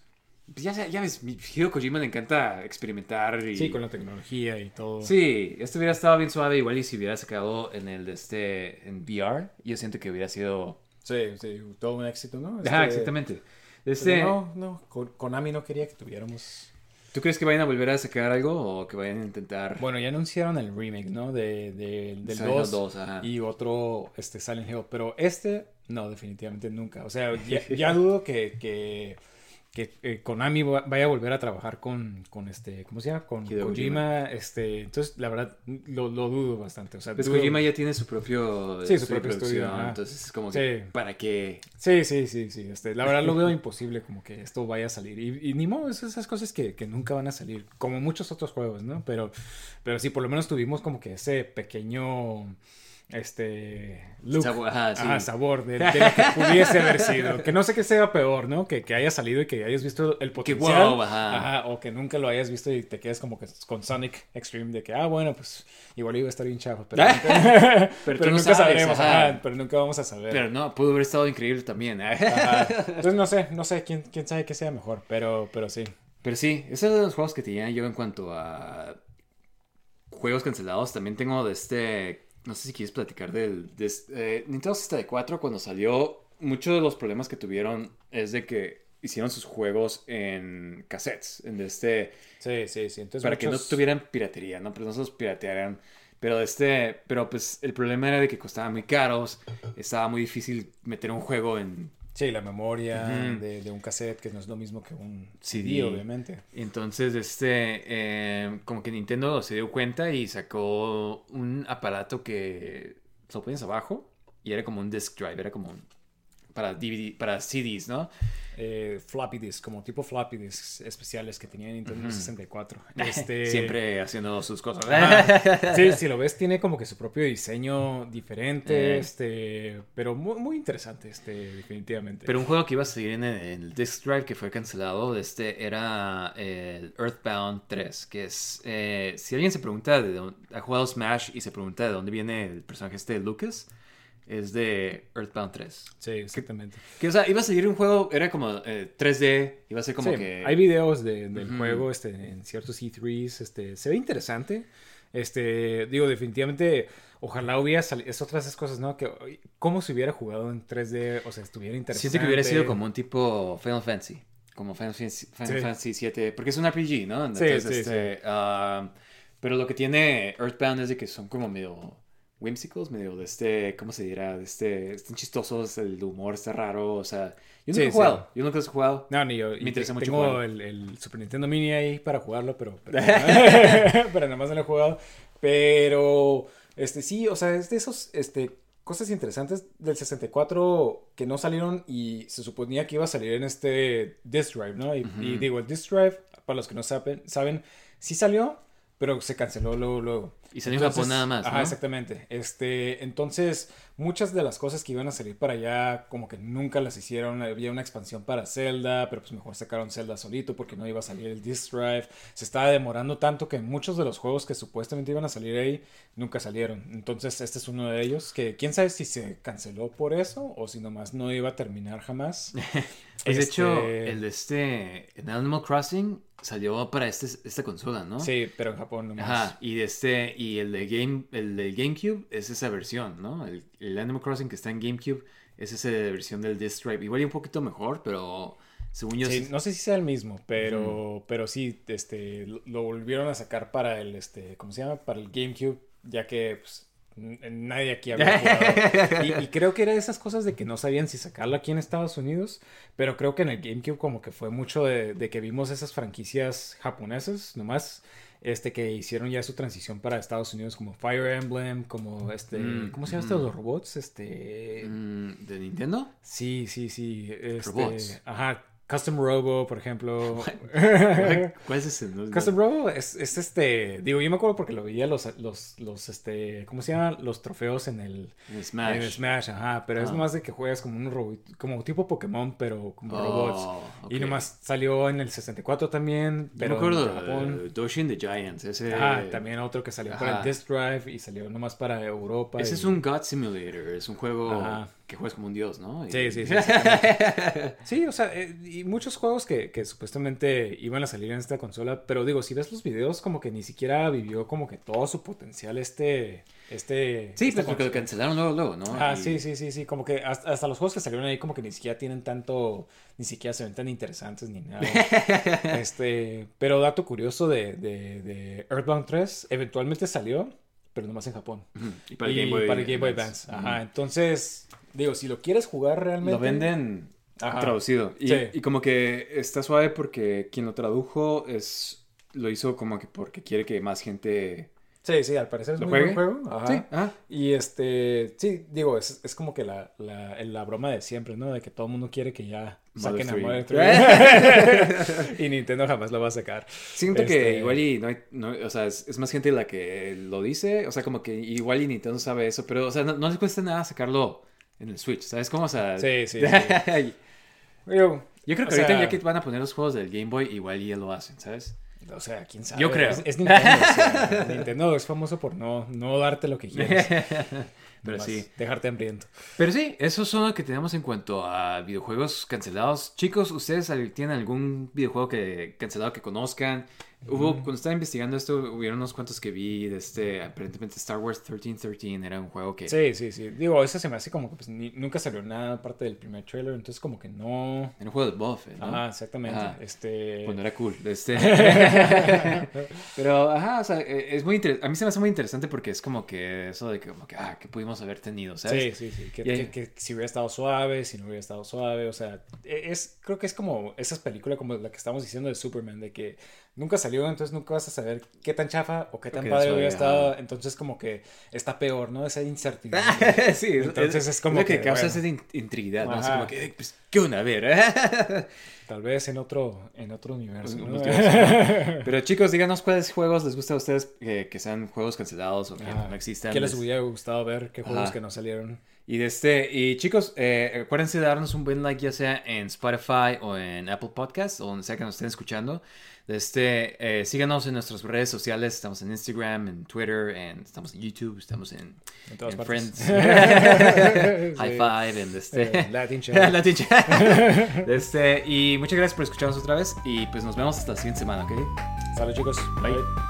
Speaker 1: pues ya, ya ves, mi Hideo Kojima le encanta experimentar y...
Speaker 2: Sí, con la tecnología y todo.
Speaker 1: Sí, esto hubiera estado bien suave igual y si hubiera sacado en el de este, en VR, yo siento que hubiera sido...
Speaker 2: Sí, sí, todo un éxito, ¿no?
Speaker 1: Ajá,
Speaker 2: Este,
Speaker 1: exactamente.
Speaker 2: pero
Speaker 1: Este,
Speaker 2: no, no, Kon- Konami no quería que tuviéramos...
Speaker 1: ¿Tú crees que vayan a volver a sacar algo o que vayan a intentar...
Speaker 2: Bueno, ya anunciaron el remake, ¿no? De, de- del
Speaker 1: Silent Hill
Speaker 2: 2,
Speaker 1: 2, ajá.
Speaker 2: y otro este, Silent Hill. Pero este, no, definitivamente nunca. O sea, ya, ya dudo que, que, que, eh, Konami va- vaya a volver a trabajar con, con este, ¿cómo se llama? Con Kojima. Este, entonces, la verdad, lo, lo dudo bastante. O sea,
Speaker 1: Pues
Speaker 2: dudo-
Speaker 1: Kojima ya tiene su propio
Speaker 2: Sí, su
Speaker 1: estudio
Speaker 2: propio
Speaker 1: entonces es como que
Speaker 2: Sí.
Speaker 1: para qué
Speaker 2: Sí, sí, sí, sí. Este, la verdad lo veo imposible como que esto vaya a salir. Y, y ni modo, es esas cosas que, que nunca van a salir, como muchos otros juegos, ¿no? Pero, pero sí, por lo menos tuvimos como que ese pequeño, este, look,
Speaker 1: Sabor, ajá, sí.
Speaker 2: ajá, sabor de, de lo que pudiese haber sido. Que no sé qué sea peor, ¿no? Que, que haya salido y que hayas visto el
Speaker 1: que
Speaker 2: potencial.
Speaker 1: wow, ajá.
Speaker 2: O que nunca lo hayas visto y te quedes como que con Sonic Extreme de que, ah, bueno, pues igual iba a estar bien chafa, pero, nunca, pero
Speaker 1: no
Speaker 2: nunca
Speaker 1: sabes,
Speaker 2: sabremos, pero nunca vamos a saber.
Speaker 1: Pero no, pudo haber estado increíble también. ¿eh?
Speaker 2: Entonces no sé, no sé quién, quién sabe qué sea mejor, pero, pero sí.
Speaker 1: Pero sí, esos son los juegos que tenía yo en cuanto a juegos cancelados. También tengo de este, no sé si quieres platicar del de eh, Nintendo 64 cuando salió. Muchos de los problemas que tuvieron es de que hicieron sus juegos en cassettes, en este
Speaker 2: Sí, sí, sí. Entonces,
Speaker 1: para que no tuvieran piratería, ¿no? Pero no se los piratearan. Pero este, pero pues el problema era de que costaban muy caros, estaba muy difícil meter un juego en
Speaker 2: Sí, la memoria de, de un cassette, que no es lo mismo que un
Speaker 1: CD.
Speaker 2: CD, obviamente.
Speaker 1: Entonces, este, eh, como que Nintendo se dio cuenta y sacó un aparato que lo ponías abajo y era como un disk drive, era como un- para DVD, para CDs, ¿no?
Speaker 2: Eh, floppy como tipo floppy disks especiales que tenía Nintendo
Speaker 1: Ujú.
Speaker 2: 64. Este...
Speaker 1: Siempre haciendo sus cosas.
Speaker 2: Sí, si lo ves, tiene como que su propio diseño diferente,
Speaker 1: Eh.
Speaker 2: este, pero muy, muy interesante, este, definitivamente.
Speaker 1: Pero un juego que iba a salir en el, en el disk drive que fue cancelado, este era el Earthbound 3, que es, eh, si alguien se pregunta de dónde, ha jugado Smash y se pregunta de dónde viene el personaje este de Lucas, es de Earthbound 3.
Speaker 2: Sí, exactamente.
Speaker 1: Que, o sea, iba a salir un juego, era como eh, 3D, iba a ser como
Speaker 2: Sí,
Speaker 1: que...
Speaker 2: Hay videos de- del juego este, en ciertos E3s. Este, se ve interesante. Este, digo, definitivamente, ojalá hubiera salido. Es otra de esas cosas, ¿no? Que cómo se hubiera jugado en 3D, o sea, estuviera interesante.
Speaker 1: Siento que hubiera sido como un tipo Final Fantasy, como Final Fantasy, Final
Speaker 2: Sí.
Speaker 1: Fantasy 7, porque es un RPG, ¿no? Entonces,
Speaker 2: sí,
Speaker 1: este, ah, pero lo que tiene Earthbound es de que son como medio whimsicals, medio de este, ¿cómo se dirá? De este, están chistosos, el humor está raro, o sea, yo nunca
Speaker 2: Sí,
Speaker 1: he
Speaker 2: sí.
Speaker 1: jugado, yo nunca he jugado.
Speaker 2: No, ni yo.
Speaker 1: Me interesa
Speaker 2: te-
Speaker 1: mucho
Speaker 2: Tengo el, el Super Nintendo Mini ahí para jugarlo, pero. Pero, pero nada más no lo he jugado. Pero. Este, sí, o sea, es de esos. Este, cosas interesantes del 64 que no salieron y se suponía que iba a salir en este disk drive, ¿no? Y,
Speaker 1: Ujú.
Speaker 2: y digo, el disk drive, para los que no saben, saben, sí salió, pero se canceló luego, luego.
Speaker 1: Y salió en Japón
Speaker 2: Entonces-
Speaker 1: nada más,
Speaker 2: Ajá, exactamente. Este, entonces, muchas de las cosas que iban a salir para allá, como que nunca las hicieron. Había una expansión para Zelda, pero pues mejor sacaron Zelda solito porque no iba a salir el disc drive. Se estaba demorando tanto que muchos de los juegos que supuestamente iban a salir ahí nunca salieron. Entonces, este es uno de ellos que quién sabe si se canceló por eso o si nomás no iba a terminar jamás.
Speaker 1: Pues de
Speaker 2: Este-
Speaker 1: hecho, el de este, en Animal Crossing salió para este, esta consola, ¿no?
Speaker 2: Sí, pero en Japón nomás.
Speaker 1: Ajá, y de este, y el de Game, el de GameCube es esa versión, ¿no? El, el Animal Crossing que está en GameCube es esa versión del Disc Drive. Igual y un poquito mejor, pero según yo
Speaker 2: Sí, no sé si sea el mismo, pero, pero sí, este, lo, lo volvieron a sacar para el, este, ¿cómo se llama? Para el GameCube, ya que pues, nadie aquí había jugado. Y, y creo que era de esas cosas de que no sabían si sacarlo aquí en Estados Unidos, pero creo que en el GameCube como que fue mucho de, de que vimos esas franquicias japonesas, nomás, este, que hicieron ya su transición para Estados Unidos, como Fire Emblem, como este,
Speaker 1: Mm,
Speaker 2: ¿cómo se llama esto?
Speaker 1: mm.
Speaker 2: Los robots, este...
Speaker 1: Mm, ¿De Nintendo?
Speaker 2: Sí, sí, sí. Este,
Speaker 1: Robots.
Speaker 2: Ajá. Custom Robo, por ejemplo.
Speaker 1: ¿Cuál es ese? No,
Speaker 2: Custom Robo es, es, este. Digo, yo me acuerdo porque lo veía los, los, los este. ¿Cómo se llama? Los trofeos en el.
Speaker 1: En Smash.
Speaker 2: En el Smash, ajá. Pero es
Speaker 1: Ah.
Speaker 2: nomás de que juegas como un robot. Como tipo Pokémon, pero como
Speaker 1: Oh,
Speaker 2: robots. Y
Speaker 1: ok.
Speaker 2: nomás salió en el 64 también.
Speaker 1: Yo
Speaker 2: Pero
Speaker 1: me acuerdo
Speaker 2: en Japón.
Speaker 1: de Doshin the Giants. Ese,
Speaker 2: Ah, también otro que salió para el Disk Drive y salió nomás para Europa.
Speaker 1: Ese
Speaker 2: y-
Speaker 1: es un God Simulator. Es un juego
Speaker 2: Ajá.
Speaker 1: Que juegas como un dios, ¿no? Y-
Speaker 2: Sí, sí, sí. Sí, o sea, eh, y muchos juegos que, que supuestamente iban a salir en esta consola, pero digo, si ves los videos, como que ni siquiera vivió como que todo su potencial este... este
Speaker 1: Sí,
Speaker 2: esta
Speaker 1: pues porque lo cancelaron luego, luego, ¿no?
Speaker 2: Ah,
Speaker 1: Y-
Speaker 2: sí, sí, sí, sí, como que hasta, hasta los juegos que salieron ahí como que ni siquiera tienen tanto, ni siquiera se ven tan interesantes ni nada. este, pero dato curioso de, de, de Earthbound 3, eventualmente salió, pero nomás en Japón.
Speaker 1: Y para
Speaker 2: y
Speaker 1: el Game Boy,
Speaker 2: para el Game Boy
Speaker 1: Advance.
Speaker 2: Advance. Ajá, entonces, digo, si lo quieres jugar realmente...
Speaker 1: Lo venden
Speaker 2: Ajá.
Speaker 1: traducido. Y,
Speaker 2: Sí.
Speaker 1: y como que está suave porque quien lo tradujo es lo hizo como que porque quiere que más gente
Speaker 2: Sí, sí, al parecer es
Speaker 1: lo
Speaker 2: muy
Speaker 1: juegue.
Speaker 2: buen juego. Ajá.
Speaker 1: Sí, ah,
Speaker 2: Y este, sí, digo, es, es como que la, la, la broma de siempre, ¿no? De que todo el mundo quiere que ya
Speaker 1: Mother
Speaker 2: saquen a
Speaker 1: 3.
Speaker 2: Mother 3. y Nintendo jamás lo va a sacar.
Speaker 1: Siento que
Speaker 2: Este-
Speaker 1: igual y no hay, no, o sea, es, es más gente la que lo dice, o sea, como que igual y Nintendo sabe eso, pero, o sea, no, no les cuesta nada sacarlo en el Switch, ¿sabes cómo? O sea,
Speaker 2: Sí, sí,
Speaker 1: yo creo que ahorita
Speaker 2: sea-
Speaker 1: ya que van a poner los juegos del Game Boy, igual ya lo hacen, ¿sabes?
Speaker 2: o sea, quién sabe.
Speaker 1: Yo creo.
Speaker 2: Es, es Nintendo. o sea, Nintendo es famoso por no, no darte lo que quieres.
Speaker 1: Pero sí.
Speaker 2: Dejarte hambriento.
Speaker 1: Pero sí, eso son lo que tenemos en cuanto a videojuegos cancelados. Chicos, ¿ustedes tienen algún videojuego que cancelado que conozcan? Hubo, cuando estaba investigando esto, hubieron unos cuantos que vi de este, aparentemente Star Wars 1313 era un juego que
Speaker 2: Sí, sí, sí. Digo, eso se me hace como que pues, ni- nunca salió nada aparte del primer trailer, entonces como que no...
Speaker 1: era un juego de Boba Fett, ¿no?
Speaker 2: Ajá, exactamente.
Speaker 1: Ajá.
Speaker 2: Este...
Speaker 1: Cuando era cool. Este... Pero, ajá, o sea, eh, es muy interesante. A mí se me hace muy interesante porque es como que eso de que, como que, ah, que pudimos haber tenido, ¿sabes?
Speaker 2: Sí, sí, sí. Que, que- que si hubiera estado suave, si no hubiera estado suave. O sea, e- es, creo que es como esas películas como la que estamos diciendo de Superman, de que nunca salió, entonces nunca vas a saber qué tan chafa o qué tan
Speaker 1: qué
Speaker 2: padre hubiera estado. Entonces, como que está peor, ¿no? Esa incertidumbre.
Speaker 1: sí,
Speaker 2: Entonces es como
Speaker 1: lo que,
Speaker 2: que,
Speaker 1: causa
Speaker 2: bueno.
Speaker 1: esa in- intriga, ¿no? Es como que, eh, pues, ¿qué onda? A ver.
Speaker 2: Tal vez en otro, en otro universo.
Speaker 1: Un
Speaker 2: ¿no?
Speaker 1: Pero chicos, díganos cuáles juegos les gusta a ustedes eh, que sean juegos cancelados o que no existan.
Speaker 2: ¿Qué les hubiera gustado ver? ¿Qué juegos
Speaker 1: Ajá.
Speaker 2: que no salieron?
Speaker 1: Y de este, y chicos, eh, acuérdense de darnos un buen like ya sea en Spotify o en Apple Podcasts o donde sea que nos estén escuchando. Este, eh, síganos en nuestras redes sociales, estamos en Instagram, en Twitter, en, estamos en YouTube, estamos en,
Speaker 2: En todas
Speaker 1: en
Speaker 2: partes.
Speaker 1: Friends. High Five, en este,
Speaker 2: Eh, Latin Chat.
Speaker 1: Latin Chat. De este, y muchas gracias por escucharnos otra vez y pues nos vemos hasta la siguiente semana, ¿ok?
Speaker 2: Salud, chicos.
Speaker 1: Bye.
Speaker 2: Bye.